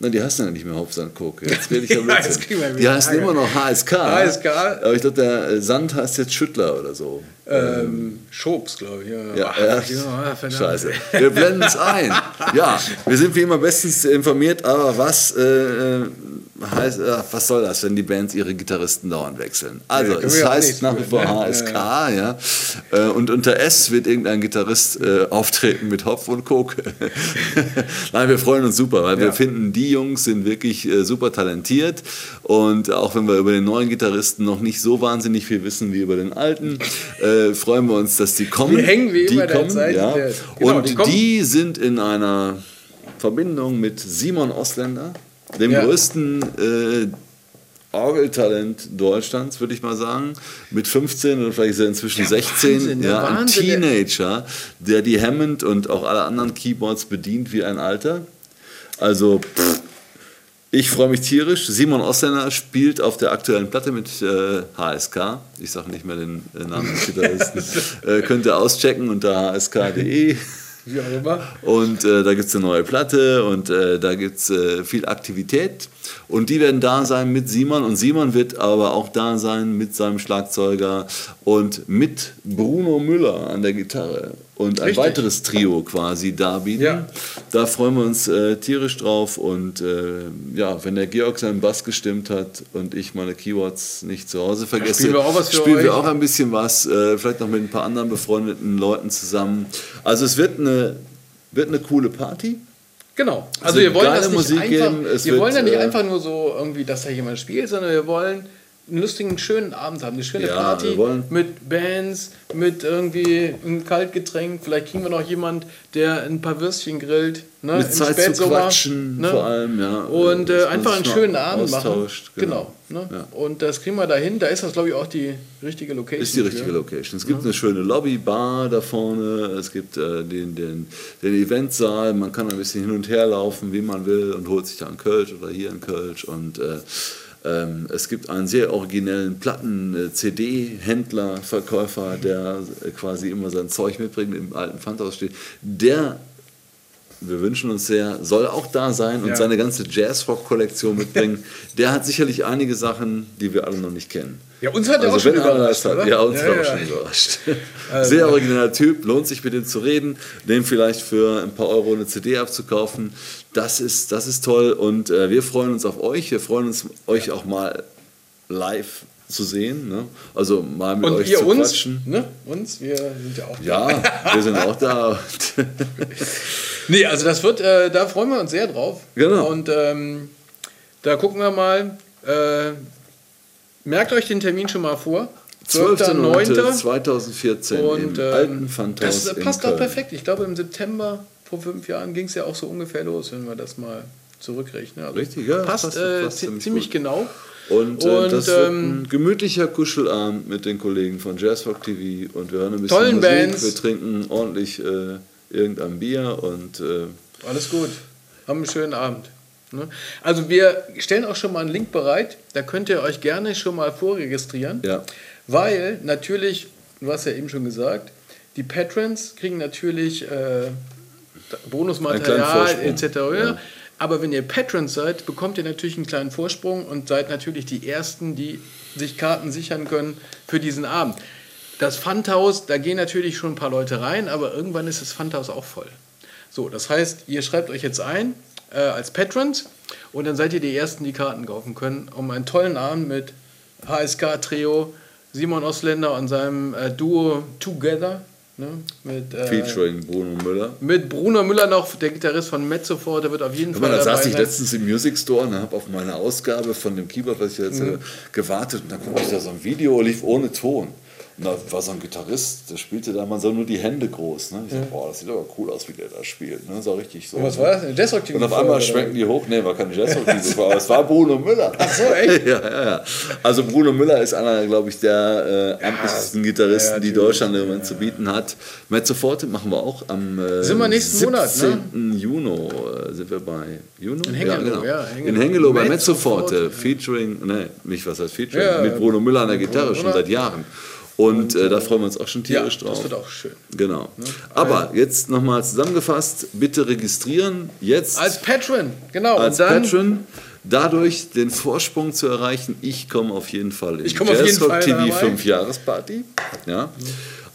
Nein, die heißen ja nicht mehr Hopfsand-Koke. Jetzt rede ich (laughs) ja Blödsinn. Die heißen immer noch HSK. HSK. Aber ich glaube, der äh, Sand heißt jetzt Schüttler oder so. Ähm, Schobs, glaube ich. Ja, Ja, ja. Scheiße. Wir blenden es ein. Ja, wir sind wie immer bestens informiert, aber was äh, äh, heißt, äh, was soll das, wenn die Bands ihre Gitarristen dauernd wechseln? Also, es ja auch heißt nach wie vor? HSK, ja. Äh, Und unter S wird irgendein Gitarrist äh, auftreten mit Hopf und Coke. (laughs) Nein, wir freuen uns super, weil wir Ja. finden, die Jungs sind wirklich äh, super talentiert. Und auch wenn wir über den neuen Gitarristen noch nicht so wahnsinnig viel wissen wie über den alten, äh, freuen wir uns, dass die kommen. Wir hängen wie die immer der kommen, Zeit ja. Genau, Und die die sind in einer Verbindung mit Simon Osländer, dem Ja. größten äh, Orgeltalent Deutschlands, würde ich mal sagen. Mit 15 oder vielleicht ist er inzwischen Ja, 16. Wahnsinn, der ja, ein Wahnsinn, Teenager, der die Hammond und auch alle anderen Keyboards bedient wie ein Alter. Also, pff, ich freue mich tierisch. Simon Osländer spielt auf der aktuellen Platte mit äh, HSK. Ich sage nicht mehr den äh, Namen des Gitarristen. (laughs) äh, könnt ihr auschecken unter hsk.de. Wie auch immer. Und äh, da gibt es eine neue Platte und äh, da gibt es äh, viel Aktivität. Und die werden da sein mit Simon. Und Simon wird aber auch da sein mit seinem Schlagzeuger und mit Bruno Müller an der Gitarre. Und ein Richtig. weiteres Trio quasi darbieten. Ja. Da freuen wir uns äh, tierisch drauf. Und äh, ja, wenn der Georg seinen Bass gestimmt hat und ich meine Keywords nicht zu Hause vergesse, spielen wir auch was für spielen wir euch. auch ein bisschen was. Äh, vielleicht noch mit ein paar anderen befreundeten Leuten zusammen. Also es wird eine, wird eine coole Party. Genau. Also wir wollen das nicht Musik einfach, geben, wir wollen ja nicht äh, einfach nur so irgendwie, dass da jemand spielt, sondern wir wollen einen lustigen, schönen Abend haben, eine schöne Ja, Party mit Bands, mit irgendwie einem Kaltgetränk. Vielleicht kriegen wir noch jemand, der ein paar Würstchen grillt. Ne, Mit im Zeit zu Spätsommer, quatschen ne? vor allem, ja. Und äh, einfach einen schönen Abend machen. austauscht, Genau. ne? Ja. Und das kriegen wir dahin. Da ist das, glaube ich, auch die richtige Location. Ist die richtige. Location. Es gibt eine schöne Lobby, Bar da vorne, es gibt äh, den, den, den Eventsaal, man kann ein bisschen hin und her laufen, wie man will und holt sich da einen Kölsch oder hier einen Kölsch und äh, es gibt einen sehr originellen Platten-CD-Händler, Verkäufer, der quasi immer sein Zeug mitbringt, im alten Pfandhaus steht. Der wir wünschen uns sehr, soll auch da sein und Ja. seine ganze Jazz-Rock-Kollektion mitbringen. (laughs) Der hat sicherlich einige Sachen, die wir alle noch nicht kennen. Ja, uns hat er auch schon überrascht, hat? Ja, uns Ja, war ja. auch schon überrascht. (laughs) (laughs) Also- Sehr origineller Typ, lohnt sich mit ihm zu reden, den vielleicht für ein paar Euro eine CD abzukaufen. Das ist, das ist toll und äh, wir freuen uns auf euch. Wir freuen uns, euch auch mal live zu sehen. Ne? Also mal mit Und euch ihr zu uns, quatschen. ne? Uns, wir sind ja auch da. Ja, wir sind auch da. (laughs) Nee, also das wird, äh, da freuen wir uns sehr drauf. Genau. Und ähm, da gucken wir mal. Äh, merkt euch den Termin schon mal vor. 12.09. 12.09.2014 Und im ähm, alten Pfandhaus das passt auch perfekt. Ich glaube, im September vor fünf Jahren ging es ja auch so ungefähr los, wenn wir das mal zurückrechnen. Also Richtig, ja, Passt, passt- äh, passt zi- ziemlich ziemlich gut. genau. Und, äh, Und, das wird ähm, ein gemütlicher Kuschelabend mit den Kollegen von Jazzrock TV und wir hören ein bisschen Musik, Bands. wir trinken ordentlich äh, irgendein Bier und äh, Alles gut. Haben einen schönen Abend. Ne? Also wir stellen auch schon mal einen Link bereit. Da könnt ihr euch gerne schon mal vorregistrieren. ja, Weil natürlich, du hast ja eben schon gesagt, die Patrons kriegen natürlich äh, Bonusmaterial etc. Ja. Aber wenn ihr Patrons seid, bekommt ihr natürlich einen kleinen Vorsprung und seid natürlich die Ersten, die sich Karten sichern können für diesen Abend. Das Pfandhaus, da gehen natürlich schon ein paar Leute rein, aber irgendwann ist das Pfandhaus auch voll. So, das heißt, ihr schreibt euch jetzt ein äh, als Patrons und dann seid ihr die Ersten, die Karten kaufen können, um einen tollen Abend mit HSK-Trio, Simon Osländer und seinem äh, Duo Together, ne, mit, äh, featuring Bruno Müller. mit Bruno Müller noch, der Gitarrist von Mezzofor, der wird auf jeden Guck mal, Fall da dabei saß ich letztens im Music Store und habe auf meine Ausgabe von dem Keyboard, was ich jetzt Mhm. äh, gewartet und dann gucke ich da so ein Video, lief ohne Ton. Da war so ein Gitarrist, der spielte da, man sah nur die Hände groß. Ne? Ich dachte, boah, das sieht aber cool aus, wie der da spielt. Ne? Sah richtig so. Und was war das? Eine Jazzrock Und auf einmal schwenken die hoch, nee, war keine Jazzrock, (laughs) aber es war Bruno Müller. Ach so, echt? (laughs) ja, ja, ja. Also Bruno Müller ist einer, glaube ich, der äh, amtlichsten Gitarristen, ja, die. Deutschland im Moment zu bieten hat. Mezzo Forte machen wir auch am äh, Sind wir nächsten 17. Monat, ne? Juni äh, sind wir bei Juno? In Hengelo, ja, genau. ja, Hengelo. In Hengelo bei Mezzo Forte, featuring, nee, nicht was heißt featuring, Ja, mit Bruno Müller an der Gitarre schon seit Jahren. Und, äh, da freuen wir uns auch schon Ja, tierisch das drauf. wird auch schön. Genau. Aber jetzt nochmal zusammengefasst, bitte registrieren. Jetzt Als Patron, genau. als Patron dadurch den Vorsprung zu erreichen. Ich komme auf jeden Fall in Ich komme auf jeden Jazzrock Fall TV dabei. 5 Jahresparty. Ja.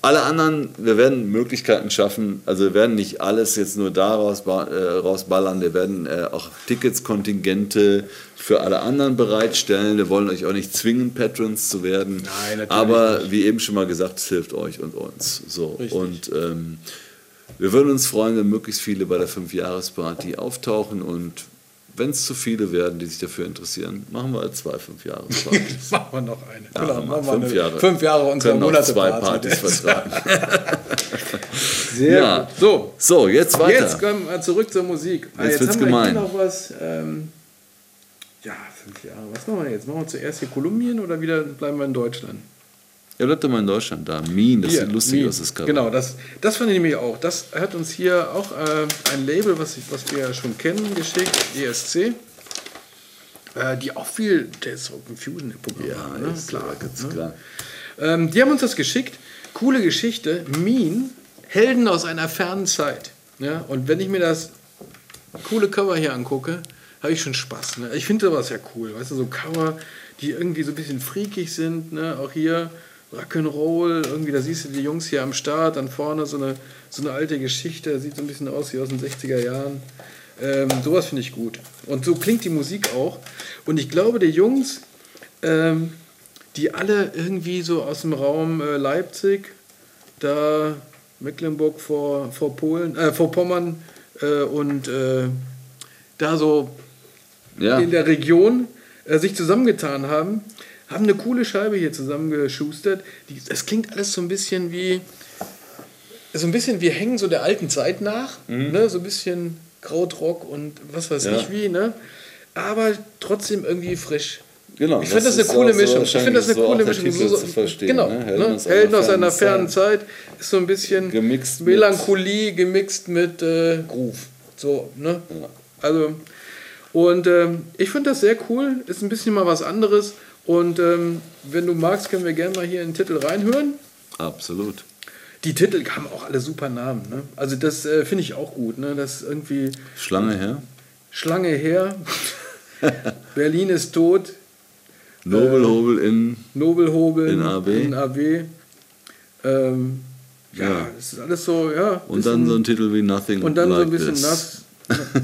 Alle anderen, wir werden Möglichkeiten schaffen. Also wir werden nicht alles jetzt nur daraus äh, rausballern. Wir werden äh, auch Tickets, Kontingente für alle anderen bereitstellen. Wir wollen euch auch nicht zwingen, Patrons zu werden. Nein, natürlich Aber wie eben schon mal gesagt, es hilft euch und uns. So. Richtig. Und ähm, wir würden uns freuen, wenn möglichst viele bei der Fünf-Jahres-Party auftauchen und wenn es zu viele werden, die sich dafür interessieren, machen wir zwei Fünf-Jahres-Partys. (laughs) machen wir noch eine. Ja, genau, machen wir. wir fünf eine- Jahre. Fünf Jahre auch Monate zwei Party. Partys vertragen. (laughs) Sehr Ja. gut. So, So, jetzt weiter. jetzt kommen wir zurück zur Musik. Ah, Jetzt wird's haben wir gemein. hier noch was. Ähm, ja, fünf Jahre. Was machen wir jetzt? Machen wir zuerst hier Kolumbien oder wieder bleiben wir in Deutschland? Ja, bleibt doch mal in Deutschland da. Mean, das Hier, sieht lustig Meme. aus, das Cover. Genau, das, das fand ich nämlich auch. Das hat uns hier auch äh, ein Label, was, ich, was wir ja schon kennen, geschickt, ESC. Äh, die auch viel Jazz und Fusion im Programm Ja, haben. Ne? ist klar, ganz ne? klar. Ähm, die haben uns das geschickt. Coole Geschichte. Mean, Helden aus einer fernen Zeit. Ja? Und wenn ich mir das coole Cover hier angucke, habe ich schon Spaß. Ne? Ich finde sowas ja cool. Weißt du, so Cover, die irgendwie so ein bisschen freakig sind. Ne? Auch hier Rock'n'Roll. Irgendwie, da siehst du die Jungs hier am Start. Dann vorne so eine, so eine alte Geschichte. Sieht so ein bisschen aus wie aus den 60er Jahren. Ähm, sowas finde ich gut. Und so klingt die Musik auch. Und ich glaube, die Jungs, ähm, die alle irgendwie so aus dem Raum äh, Leipzig, da Mecklenburg vor, vor Polen, äh, vor Pommern äh, und äh, da so Ja, in der Region äh, sich zusammengetan haben, haben eine coole Scheibe hier zusammengeschustert. Die, das klingt alles so ein bisschen wie so ein bisschen, wir hängen so der alten Zeit nach, ne? so ein bisschen Krautrock und was weiß Mhm. Ja. ich wie, ne? aber trotzdem irgendwie frisch. genau. Ich finde das, eine coole Mischung. Ich finde das eine so coole Mischung. So- zu verstehen, genau. ne? Ne? Helden, aus einer fernen Zeit. ist so ein bisschen Gemixt Melancholie gemixt mit äh, Groove. So, ne? Ja. Also, und ähm, ich finde das sehr cool. Ist ein bisschen mal was anderes. Und ähm, wenn du magst, können wir gerne mal hier in den Titel reinhören. Absolut. die Titel haben auch alle super Namen. Ne? Also das äh, finde ich auch gut. Ne? Das irgendwie Schlange her. Schlange her. (laughs) Berlin ist tot. Nobelhobel in Nobelhobel in AB. In AB. Ähm, ja, Ja. das ist alles so, ja. und dann so ein Titel wie Nothing Und dann like so ein bisschen nass.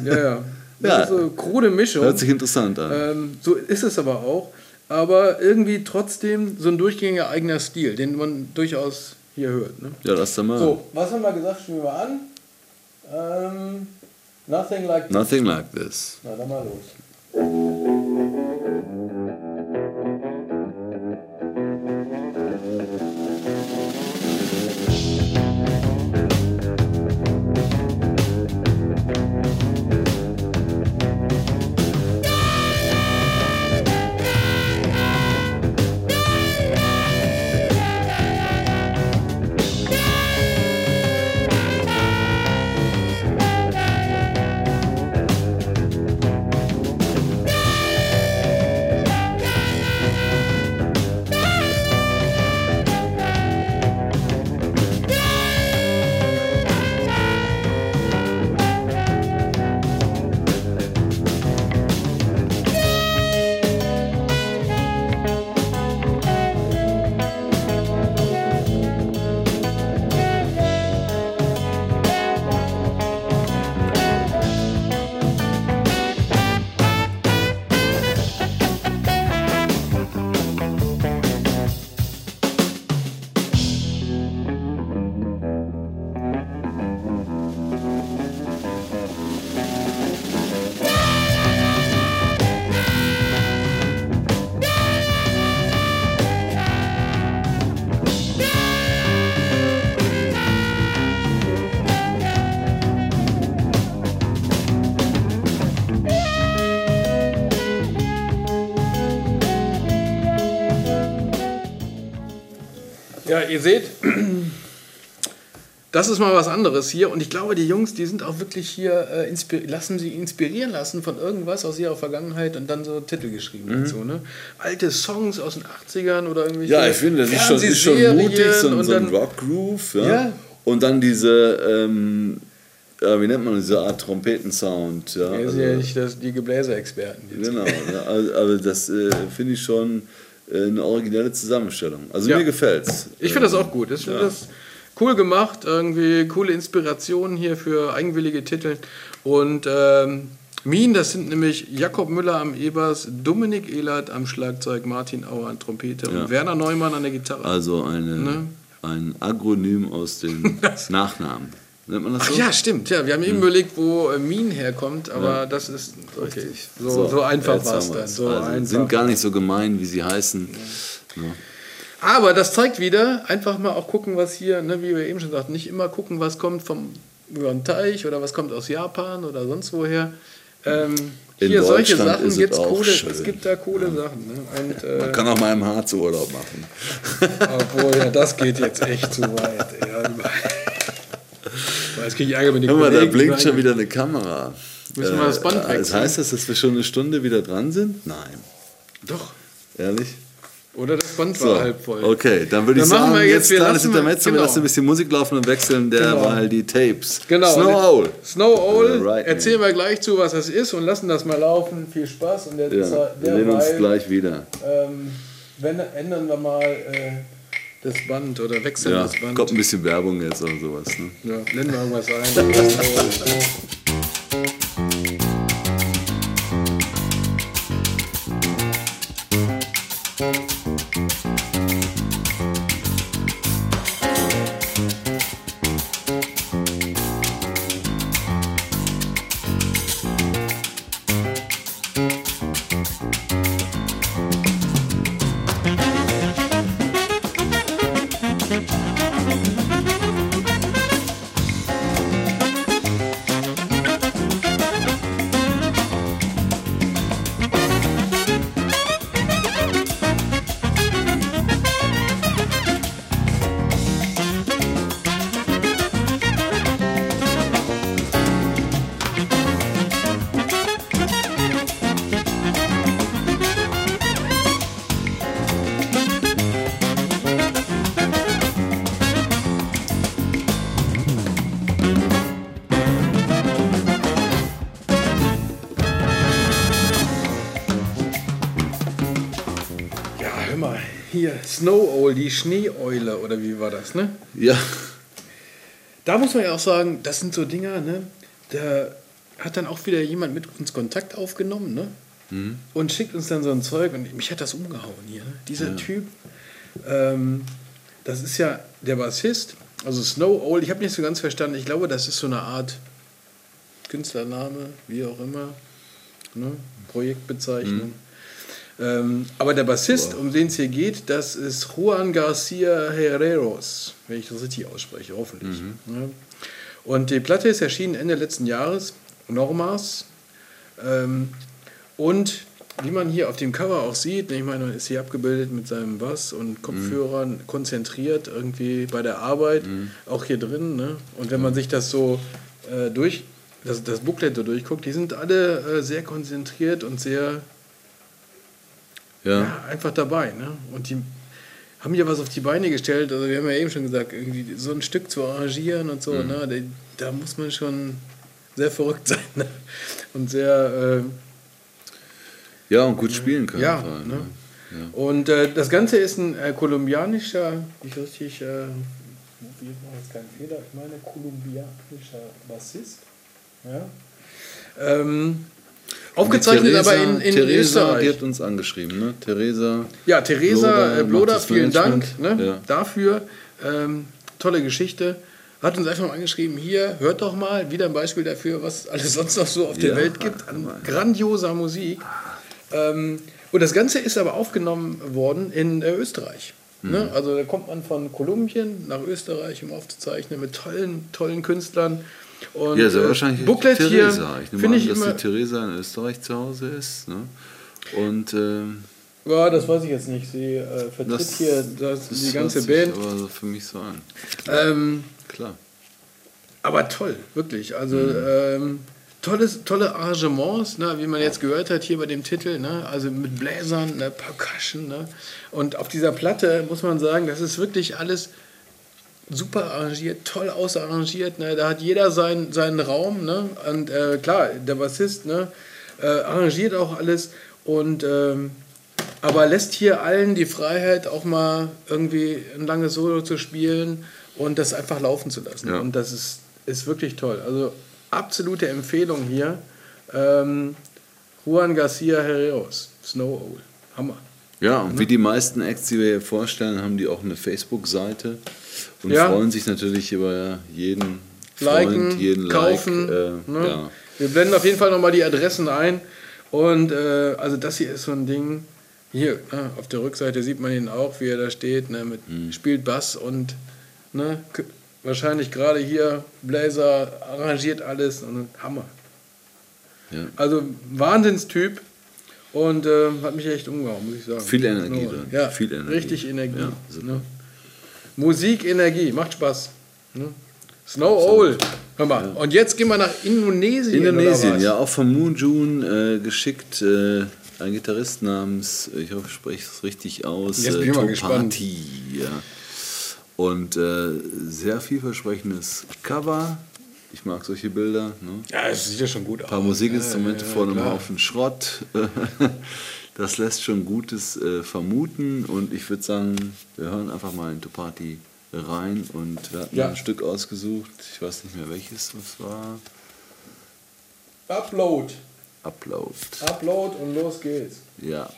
Ja, ja. (laughs) Ja. Also krude Mischung. Hört sich interessant an. Ähm, so ist es aber auch. Aber irgendwie trotzdem so ein durchgängiger eigener Stil, den man durchaus hier hört. Ne? ja, lass da mal. So, was haben wir gesagt? Stimmen wir an. Ähm, nothing like Nothing like this. Na, dann mal los. Ihr seht, das ist mal was anderes hier. Und ich glaube, die Jungs, die sind auch wirklich hier, äh, lassen sie inspirieren lassen von irgendwas aus ihrer Vergangenheit und dann so Titel geschrieben dazu. Ne? Alte Songs aus den 80ern oder irgendwelche Ja, ich finde, das ist schon, ist schon mutig, so, und so ein Rock-Groove. Ja? Ja. Und dann diese, ähm, äh, wie nennt man diese Art Trompetensound. Ja? Wir Also, ja nicht das, die Gebläserexperten. genau, ja, also, also das äh, finde ich schon eine originelle Zusammenstellung. Also Ja. mir gefällt's. Ich finde das auch gut. Ich finde das cool gemacht, irgendwie coole Inspirationen hier für eigenwillige Titel. Und ähm, Mien, das sind nämlich Jakob Müller am Ebers, Dominik Ehlert am Schlagzeug, Martin Auer an Trompete Ja. und Werner Neumann an der Gitarre. Also eine, Ne? ein Agronym aus den (laughs) Nachnamen. Nennt man das Ach so? ja, stimmt. Ja, wir haben eben überlegt, wo äh, Mien herkommt, aber das ist okay. So, so, einfach jetzt war es dann. So also, einfach. Sind gar nicht so gemein, wie sie heißen. Ja. Aber das zeigt wieder, einfach mal auch gucken, was hier, ne, wie wir eben schon sagten, nicht immer gucken, was kommt vom über den Teich oder was kommt aus Japan oder sonst woher. Ähm, hier solche Sachen, ist es coole, schön. es gibt da coole Sachen. Ne? Und, äh, Man kann auch mal im Harz Urlaub machen. (laughs) obwohl, ja, das geht jetzt echt zu weit. Ja. Jetzt kriege ich Ärger mit den Hör mal, da Kollegen. blinkt schon wieder eine Kamera. Müssen wir das Band äh, das wechseln? heißt das, dass wir schon eine Stunde wieder dran sind? Nein. Doch. Ehrlich? Oder das Band So, war halb voll. okay, dann würde ich Dann machen sagen, wir jetzt, jetzt- wir kleines Intermezzo, wir genau. lassen ein bisschen Musik laufen und wechseln derweil die Tapes. Genau. Snow Owl. Snow Owl. Right, Erzählen wir gleich zu, was das ist und lassen das mal laufen. Viel Spaß. Und der, Ja, wir sehen uns derweil, gleich wieder. ähm, wenn, ändern wir mal äh, das Band oder wechseln Ja, das Band. kommt ein bisschen Werbung jetzt oder sowas. Ne? Ja, blenden wir irgendwas ein. (laughs) Snow Owl, die Schneeeule, oder wie war das, ne? Ja. Da muss man ja auch sagen, das sind so Dinger, ne? Da hat dann auch wieder jemand mit uns Kontakt aufgenommen, ne? Mhm. Und schickt uns dann so ein Zeug und mich hat das umgehauen hier. Ne? Dieser ja. Typ, ähm, das ist ja der Bassist, also Snow Owl, ich habe nicht so ganz verstanden, ich glaube, das ist so eine Art Künstlername, wie auch immer, ne? Projektbezeichnung. Mhm. Ähm, aber der Bassist, um den es hier geht, das ist Juan Garcia Herreros, wenn ich das richtig ausspreche, hoffentlich. Mhm. Ja. Und die Platte ist erschienen Ende letzten Jahres, Normas. Ähm, und wie man hier auf dem Cover auch sieht, ich meine, man ist hier abgebildet mit seinem Bass und Kopfhörern mhm. konzentriert irgendwie bei der Arbeit, mhm. auch hier drin. Ne? Und wenn man sich das so äh, durch, das, das Booklet so durchguckt, die sind alle äh, sehr konzentriert und sehr ja. ja. einfach dabei. Ne? Und die haben ja was auf die Beine gestellt. Also wir haben ja eben schon gesagt, irgendwie so ein Stück zu arrangieren und so, mhm. ne? da muss man schon sehr verrückt (laughs) sein ne? und sehr... Äh, ja, und gut spielen können. Ja, Fall, ne? ja. Und äh, das Ganze ist ein äh, kolumbianischer, ich richtig, äh, ich mache jetzt keinen Fehler, ich meine kolumbianischer Bassist. Ja. Ähm, Aufgezeichnet Theresa, aber in, in Theresa, Österreich. Die hat uns angeschrieben, ne? Theresa. Ja, Theresa Bloder, äh, vielen Dank ne? ja. dafür. Ähm, tolle Geschichte. Hat uns einfach mal angeschrieben, hier, hört doch mal, wieder ein Beispiel dafür, was alles sonst noch so auf der ja, Welt gibt an grandioser Musik. Ähm, und das Ganze ist aber aufgenommen worden in äh, Österreich. Mhm. Ne? Also da kommt man von Kolumbien nach Österreich, um aufzuzeichnen, mit tollen, tollen Künstlern. Und, ja, sehr äh, wahrscheinlich Booklet Theresa. Hier, ich nehme an, ich dass die Theresa in Österreich zu Hause ist. Ne? Und ähm, ja, das weiß ich jetzt nicht. Sie äh, vertritt das, hier das, das die ganze Band. aber so für mich so an. Ähm, Klar. Aber toll, wirklich. Also mhm. ähm, tolles, tolle Arrangements, ne, wie man jetzt gehört hat hier bei dem Titel. Ne, also mit Bläsern, ne, Percussion. Ne, und auf dieser Platte muss man sagen, das ist wirklich alles super arrangiert, toll ausarrangiert. Ne? Da hat jeder sein, seinen Raum. Ne? Und äh, klar, der Bassist ne? Äh, arrangiert auch alles. Und, ähm, aber lässt hier allen die Freiheit, auch mal irgendwie ein langes Solo zu spielen und das einfach laufen zu lassen. Ja. Und das ist, ist wirklich toll. Also absolute Empfehlung hier. Ähm, Juan Garcia Herreros, Snow Owl. Hammer. Ja, und wie die meisten Acts, die wir hier vorstellen, haben die auch eine Facebook-Seite und ja. freuen sich natürlich über jeden Liken, Freund, jeden kaufen. Like, äh, ne? ja. Wir blenden auf jeden Fall nochmal die Adressen ein. Und äh, also das hier ist so ein Ding. Hier, ne, auf der Rückseite sieht man ihn auch, wie er da steht, ne, mit, hm. spielt Bass und ne, wahrscheinlich gerade hier Blazer arrangiert alles und Hammer. Ja. Also Wahnsinnstyp und äh, hat mich echt umgehauen, muss ich sagen. Viel Energie drin. Ja, viel Energie. richtig Energie. Ja, ne? Musik, Energie, macht Spaß. Ne? Snow Owl. Hör mal. Ja. Und jetzt gehen wir nach Indonesien. Indonesien, ja, auch von Moon June äh, geschickt. Äh, ein Gitarrist namens, ich hoffe, ich spreche es richtig aus, jetzt bin ich mal gespannt. Ja. Und äh, sehr vielversprechendes Cover. Ich mag solche Bilder. Ne? Ja, es sieht ja schon gut aus. Ein paar Musikinstrumente ja, ja, vor einem Haufen Schrott. (laughs) das lässt schon Gutes äh, vermuten. Und ich würde sagen, wir hören einfach mal in Topati rein. Und wir hatten ja. ein Stück ausgesucht. Ich weiß nicht mehr welches das war. Upload. Upload. Upload und los geht's. Ja.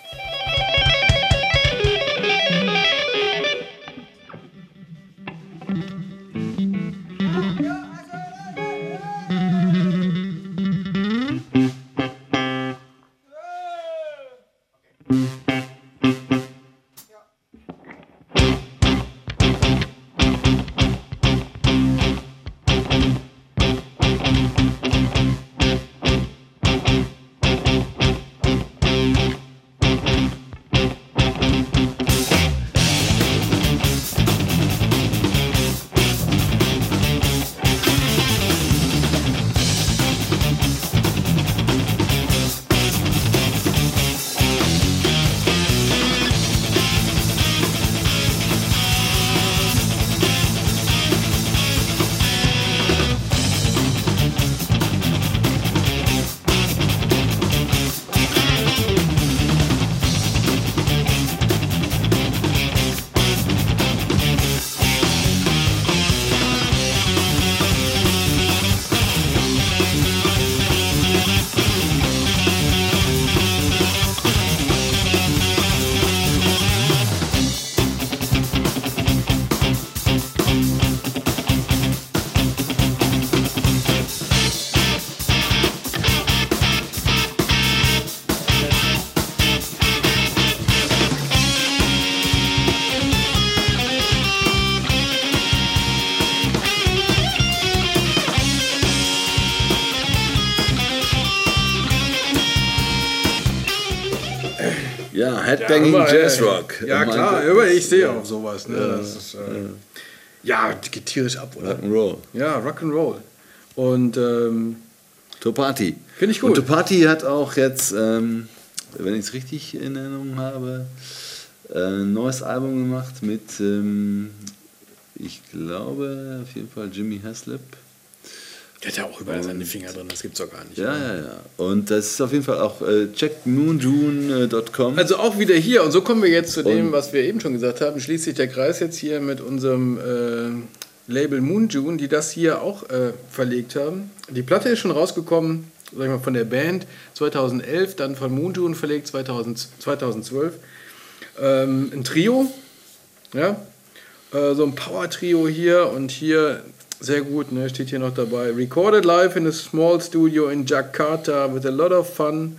Headbanging ja, Jazzrock. Ja, klar, aber ich stehe ja. auf sowas. Ne? Ja, ist, äh, ja, geht tierisch ab, oder? Rock'n'Roll. Ja, Rock'n'Roll. Und ähm, Topati. Finde ich gut. Und Topati hat auch jetzt, ähm, wenn ich es richtig in Erinnerung habe, äh, ein neues Album gemacht mit, ähm, ich glaube, auf jeden Fall Jimmy Haslip. Der hat ja auch überall seine Finger drin, das gibt's doch gar nicht. Ja, ja, ja. Und das ist auf jeden Fall auch äh, checkmoonjune.com. Also auch wieder hier. Und so kommen wir jetzt zu dem, was wir eben schon gesagt haben. Schließt sich der Kreis jetzt hier mit unserem äh, Label Moonjune, die das hier auch äh, verlegt haben. Die Platte ist schon rausgekommen, sag ich mal, von der Band 2011, dann von Moonjune verlegt 2000, 2012. Ähm, ein Trio, ja, äh, so ein Power-Trio hier und hier sehr gut, ne? steht hier noch dabei. Recorded live in a small studio in Jakarta with a lot of fun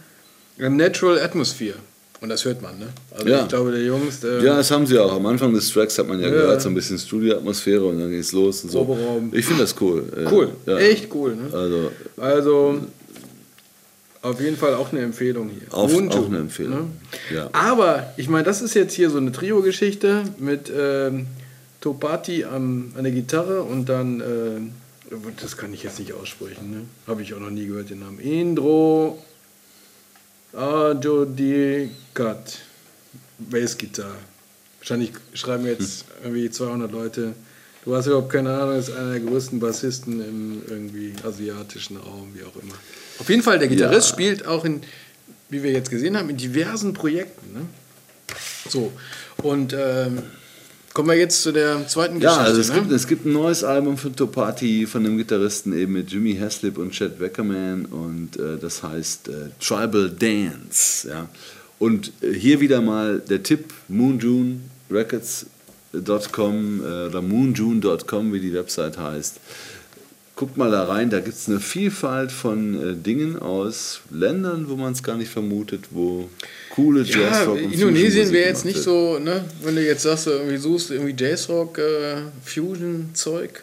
and natural atmosphere. Und das hört man, ne? Also ja. ich glaube, der Jungs. Äh ja, das haben sie auch. Am Anfang des Tracks hat man ja, ja. gehört, so ein bisschen Studioatmosphäre und dann geht es los und so. Proberaum. Ich finde das cool. Cool, ja. echt cool, ne? Also, also auf jeden Fall auch eine Empfehlung hier. Auf, auch eine Empfehlung. Ne? Ja. Aber ich meine, das ist jetzt hier so eine Trio-Geschichte mit. Ähm, Topati an, an der Gitarre und dann, äh, das kann ich jetzt nicht aussprechen, ne? habe ich auch noch nie gehört den Namen. Indro Ajodikat, Bassgitarre. Wahrscheinlich schreiben jetzt irgendwie 200 Leute. Du hast überhaupt keine Ahnung, ist einer der größten Bassisten im irgendwie asiatischen Raum, wie auch immer. Auf jeden Fall, der Gitarrist ja. spielt auch in, wie wir jetzt gesehen haben, in diversen Projekten. Ne? So, und ähm, Kommen wir jetzt zu der zweiten Geschichte. Ja, also es, ne? gibt, es gibt ein neues Album von Topati, von dem Gitarristen eben mit Jimmy Haslip und Chad Weckerman und äh, das heißt äh, Tribal Dance. Ja. Und äh, hier wieder mal der Tipp, moonjunerecords.com äh, oder moonjune.com, wie die Website heißt. Guckt mal da rein, da gibt es eine Vielfalt von äh, Dingen aus Ländern, wo man es gar nicht vermutet, wo coole ja, Jazzrock und Indonesien wäre jetzt nicht so, ne, wenn du jetzt sagst, du irgendwie suchst irgendwie Jazzrock, äh, Fusion-Zeug,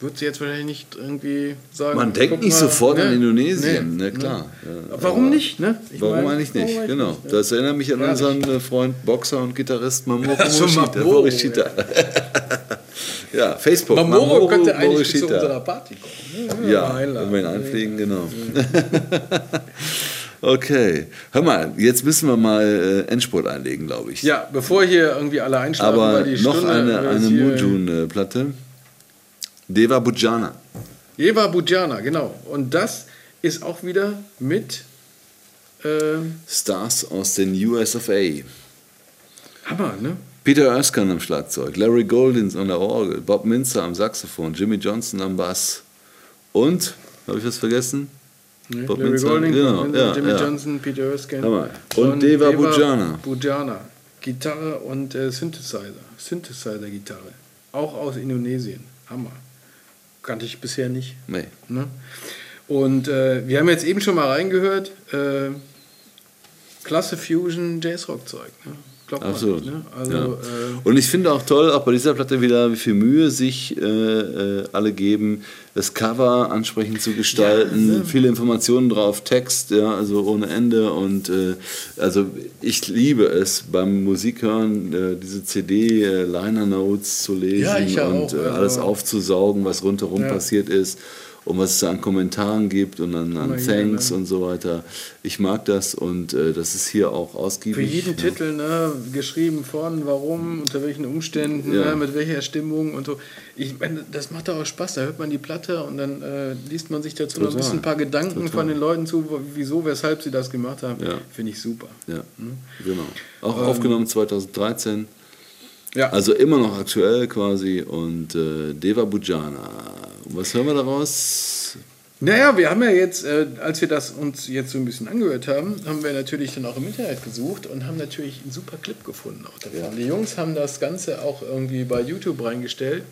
würdest du jetzt wahrscheinlich nicht irgendwie sagen. Man denkt nicht mal, sofort ne? an Indonesien, ne, ne klar. Ja. Warum nicht, ne? Ich warum mein, eigentlich nicht, warum genau. Nicht, das erinnert mich an ja, unseren. Äh, Freund Boxer und Gitarrist Mamoru (laughs) Morishita. (laughs) ja, Facebook. Mamoro, Mamoro könnte eigentlich zu unserer Party kommen. Ja, ja wenn wir ihn einfliegen, genau. (laughs) Okay. Hör mal, jetzt müssen wir mal äh, Endspurt einlegen, glaube ich. Ja, bevor hier irgendwie alle einschlafen, Aber weil die noch Stunde, eine, eine Mujun-Platte. Deva Bujana. Deva Bujana, genau. Und das ist auch wieder mit äh, Stars aus den US of A. Hammer, ne? Peter Erskine am Schlagzeug, Larry Goldins an der Orgel, Bob Minzer am Saxophon, Jimmy Johnson am Bass. Und, habe ich was vergessen? Nee, Bob Larry Golding, genau, ja, Jimmy ja. Johnson, Peter Erskine. Und, und Deva, Deva Bujana. Bujana. Gitarre und äh, Synthesizer. Synthesizer-Gitarre. Auch aus Indonesien. Hammer. Kannte ich bisher nicht. Nee. Ne? Und äh, wir haben jetzt eben schon mal reingehört. Äh, Klasse Fusion Jazzrock-Zeug. Ne? Absolut. Ne? Also, ja. äh, und ich finde auch toll, auch bei dieser Platte wieder, wie viel Mühe sich äh, äh, alle geben, das Cover ansprechend zu gestalten, ja, viele Informationen drauf, Text, ja, also ohne Ende. Und äh, also ich liebe es beim Musikhören, äh, diese CD-Liner Notes zu lesen ja, und auch, äh, alles aufzusaugen, was rundherum passiert ist und was es da an Kommentaren gibt und an, an Thanks ne? und so weiter. Ich mag das und äh, das ist hier auch ausgiebig. Für jeden ja. Titel ne, geschrieben von, warum, unter welchen Umständen, ja. ne, mit welcher Stimmung und so. Ich meine, das macht auch Spaß. Da hört man die Platte und dann äh, liest man sich dazu Total. noch ein bisschen ein paar Gedanken Total. von den Leuten zu, wieso, weshalb sie das gemacht haben. Finde ich super. Ja, hm? genau. Auch ähm, aufgenommen 2013. Ja. Also immer noch aktuell quasi und äh, Deva Bujana was hören wir daraus? Naja, wir haben ja jetzt, äh, als wir das uns jetzt so ein bisschen angehört haben, haben wir natürlich dann auch im Internet gesucht und haben natürlich einen super Clip gefunden auch davon. Ja. Die Jungs haben das Ganze auch irgendwie bei YouTube reingestellt.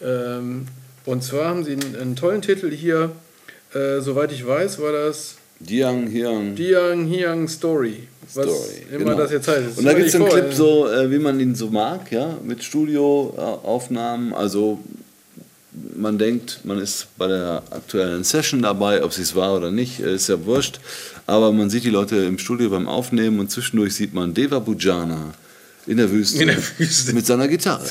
Ähm, und zwar haben sie einen, einen tollen Titel hier, äh, soweit ich weiß, war das Diang Hiang. Diang Hiang Story. Was Story, immer genau. das jetzt heißt. Das und da gibt es einen Clip so, äh, wie man ihn so mag, ja, mit Studioaufnahmen, also man denkt, man ist bei der aktuellen Session dabei, ob sie es war oder nicht, äh, ist ja wurscht. Aber man sieht die Leute im Studio beim Aufnehmen und zwischendurch sieht man Deva Bujana in der Wüste. In der Wüste. Mit seiner Gitarre.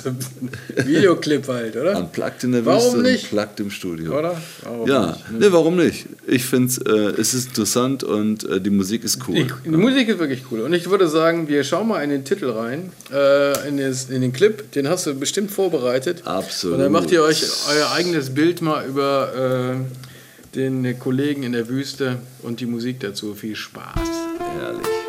Videoclip halt, oder? Unplugged in der Warum Wüste nicht? unplugged im Studio. Oder? Warum ja, nicht, ne? nee, warum nicht? Ich finde, äh, es ist interessant und äh, die Musik ist cool. Die, die Musik ist wirklich cool. Und ich würde sagen, wir schauen mal in den Titel rein, äh, in, das, in den Clip. Den hast du bestimmt vorbereitet. Absolut. Und dann macht ihr euch euer eigenes Bild mal über äh, den Kollegen in der Wüste und die Musik dazu. Viel Spaß. Herrlich.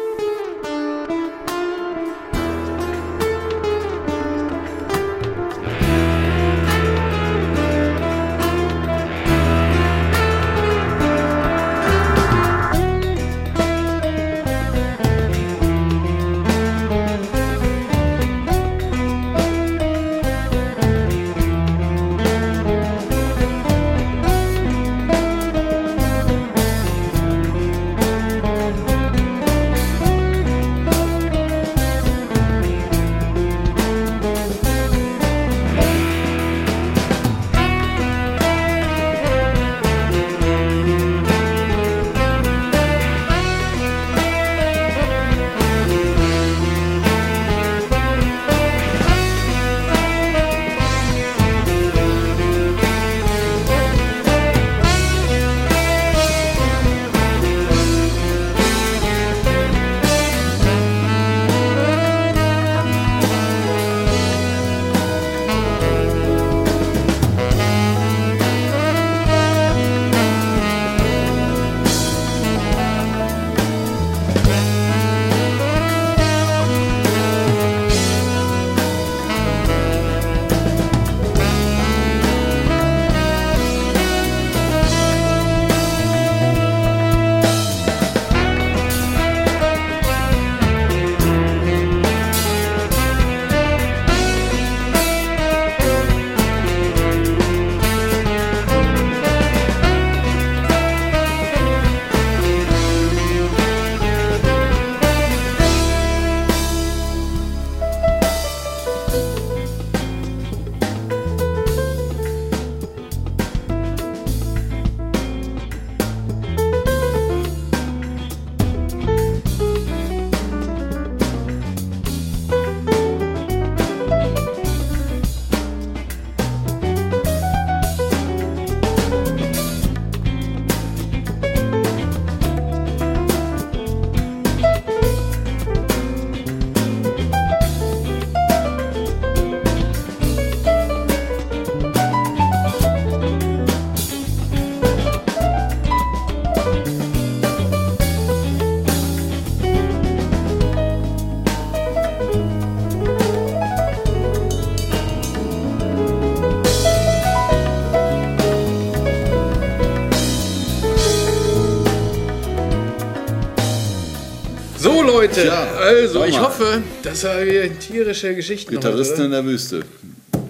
Leute, Tja, also ich hoffe, das war wieder tierische Geschichten. Gitarristen heute, in der Wüste.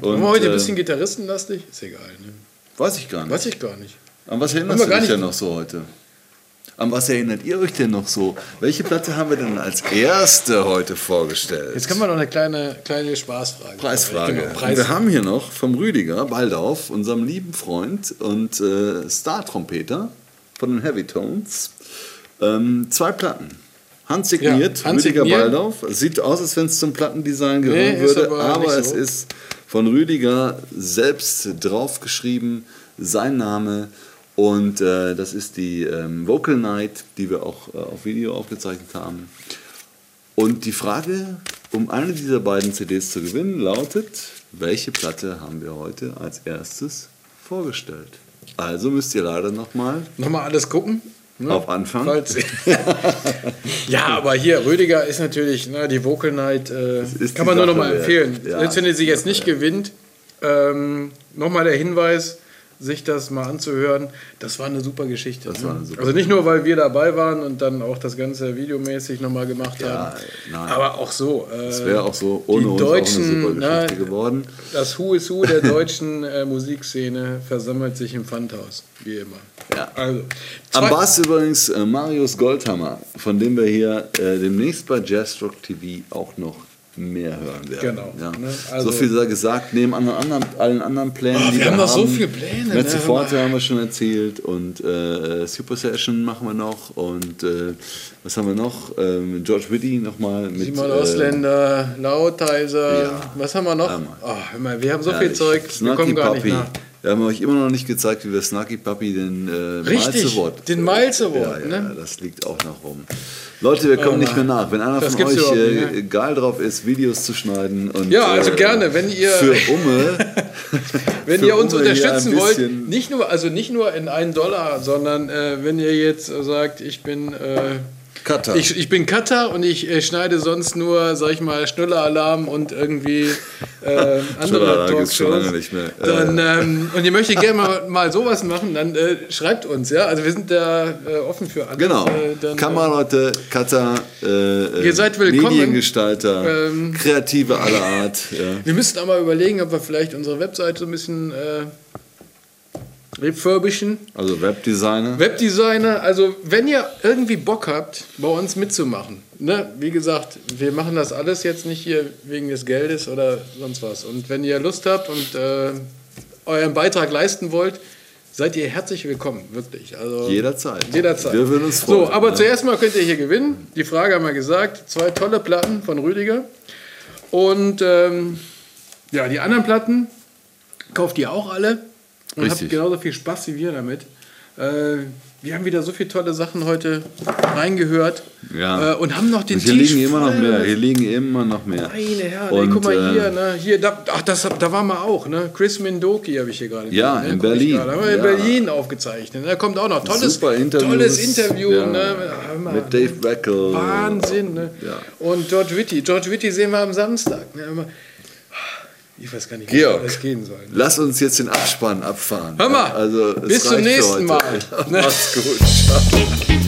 Und, wir heute ein äh, bisschen gitarristenlastig? Ist egal, ne? Weiß ich gar nicht. Weiß ich gar nicht. An was erinnerst wir du dich denn noch so heute? An was erinnert ihr euch denn noch so? Welche Platte haben wir denn als erste heute vorgestellt? Jetzt kann man noch eine kleine, kleine Spaßfrage. Preisfrage. Genau, Preis. Wir haben hier noch vom Rüdiger Baldauf, unserem lieben Freund und äh, Star-Trompeter von den Heavy Tones, ähm, zwei Platten. Handsigniert, Ja, handsigniert. Rüdiger Baldauf. Sieht aus, als wenn es zum Plattendesign gehören Nee, würde, aber aber, nicht es so. ist von Rüdiger selbst draufgeschrieben, sein Name. Und äh, das ist die ähm, Vocal Night, die wir auch äh, auf Video aufgezeichnet haben. Und die Frage, um eine dieser beiden CDs zu gewinnen, lautet, welche Platte haben wir heute als erstes vorgestellt? Also müsst ihr leider nochmal Nochmal alles gucken. Ne? auf Anfang. (laughs) Ja, aber hier, Rüdiger ist natürlich, ne, die Vocal Night äh, kann man nur noch mal empfehlen. Ja, Selbst wenn ihr sie jetzt nicht gewinnt, ähm, nochmal der Hinweis, sich das mal anzuhören. Das war eine super Geschichte. Das ne? eine super also nicht nur, weil wir dabei waren und dann auch das Ganze videomäßig nochmal gemacht Ja, haben, nein. aber auch so. Äh, Es wäre auch so ohne die uns Deutschen, eine super ne, Geschichte geworden. das Who is Who der deutschen äh, Musikszene versammelt sich im Pfandhaus, wie immer. Ja. Also, Am Bass übrigens äh, Marius Goldhammer, von dem wir hier äh, demnächst bei Jazzrock TV auch noch mehr hören werden. Genau, Ja. ne? Also- so viel sei gesagt, neben anderen, allen anderen Plänen, Oh, die wir haben noch so viele Pläne, ne? Mezzo Forte haben wir schon erzählt und äh, Super Session machen wir noch und äh, was haben wir noch? Ähm, George Whitty nochmal mit. Simon äh, Ausländer, Lautheiser, ja. was haben wir noch? Mann. oh, wir haben so viel Herrlich. Zeug, wir Snarky kommen gar Puppy. nicht nach. Wir haben euch immer noch nicht gezeigt, wie wir Snarky Puppy den äh, Richtig, Award. den Miles Award, Ja, ja, ne? das liegt auch noch rum. Leute, wir kommen Oh, nicht mehr nach. Wenn einer von euch äh, geil drauf ist, Videos zu schneiden und Ja, also äh, gerne, wenn ihr- für (laughs) Umme, Wenn für ihr uns Umme unterstützen wollt, nicht nur, also nicht nur in einen Dollar, sondern äh, wenn ihr jetzt sagt, ich bin, äh, Cutter. ich, ich bin Cutter und ich äh, schneide sonst nur, sag ich mal, Schnülleralarm und irgendwie äh, (laughs) andere gibt's schon Talkshows. lange nicht mehr. Äh. Dann, ähm, und ihr möchtet gerne mal, mal sowas machen, dann äh, schreibt uns, ja. Also wir sind da äh, offen für alles. Genau. Äh, dann, Kameraleute, Cutter, äh, Ihr seid willkommen. Mediengestalter, Ähm, Kreative aller Art. Ja. Wir müssten aber überlegen, ob wir vielleicht unsere Webseite so ein bisschen refurbischen. Also Webdesigner. Webdesigner, also wenn ihr irgendwie Bock habt, bei uns mitzumachen, ne, wie gesagt, wir machen das alles jetzt nicht hier wegen des Geldes oder sonst was. Und wenn ihr Lust habt und äh, euren Beitrag leisten wollt, seid ihr herzlich willkommen, wirklich. Also Jederzeit. Jederzeit. Wir würden uns freuen. So, aber ne? zuerst mal könnt ihr hier gewinnen. Die Frage haben wir gesagt. Zwei tolle Platten von Rüdiger. Und ähm, ja, die anderen Platten kauft ihr auch alle. Und habt genauso viel Spaß wie wir damit. Äh, wir haben wieder so viele tolle Sachen heute reingehört. Ja. Äh, und haben noch den Und hier Tisch liegen immer noch mehr. Hier liegen immer noch mehr. Meine Herren, Und, ey, guck mal äh, hier, ne? hier da, ach, das, da waren wir auch, ne? Chris Mindoki habe ich hier gerade. Ja, gesehen, in ne? Guck ich Berlin. gerade. Haben wir in Ja. Berlin aufgezeichnet. Da kommt auch noch tolles, tolles Interview. Ja. Ne? Mal. Mit Dave Wackel. Wahnsinn, ne? Ja. Und George Whitty. George Whitty sehen wir am Samstag. Ne? Ich weiß gar nicht, wie Georg. das gehen soll. Lass uns jetzt den Abspann abfahren. Hör mal, also, bis zum nächsten heute. Mal. (laughs) Macht's gut. Ciao.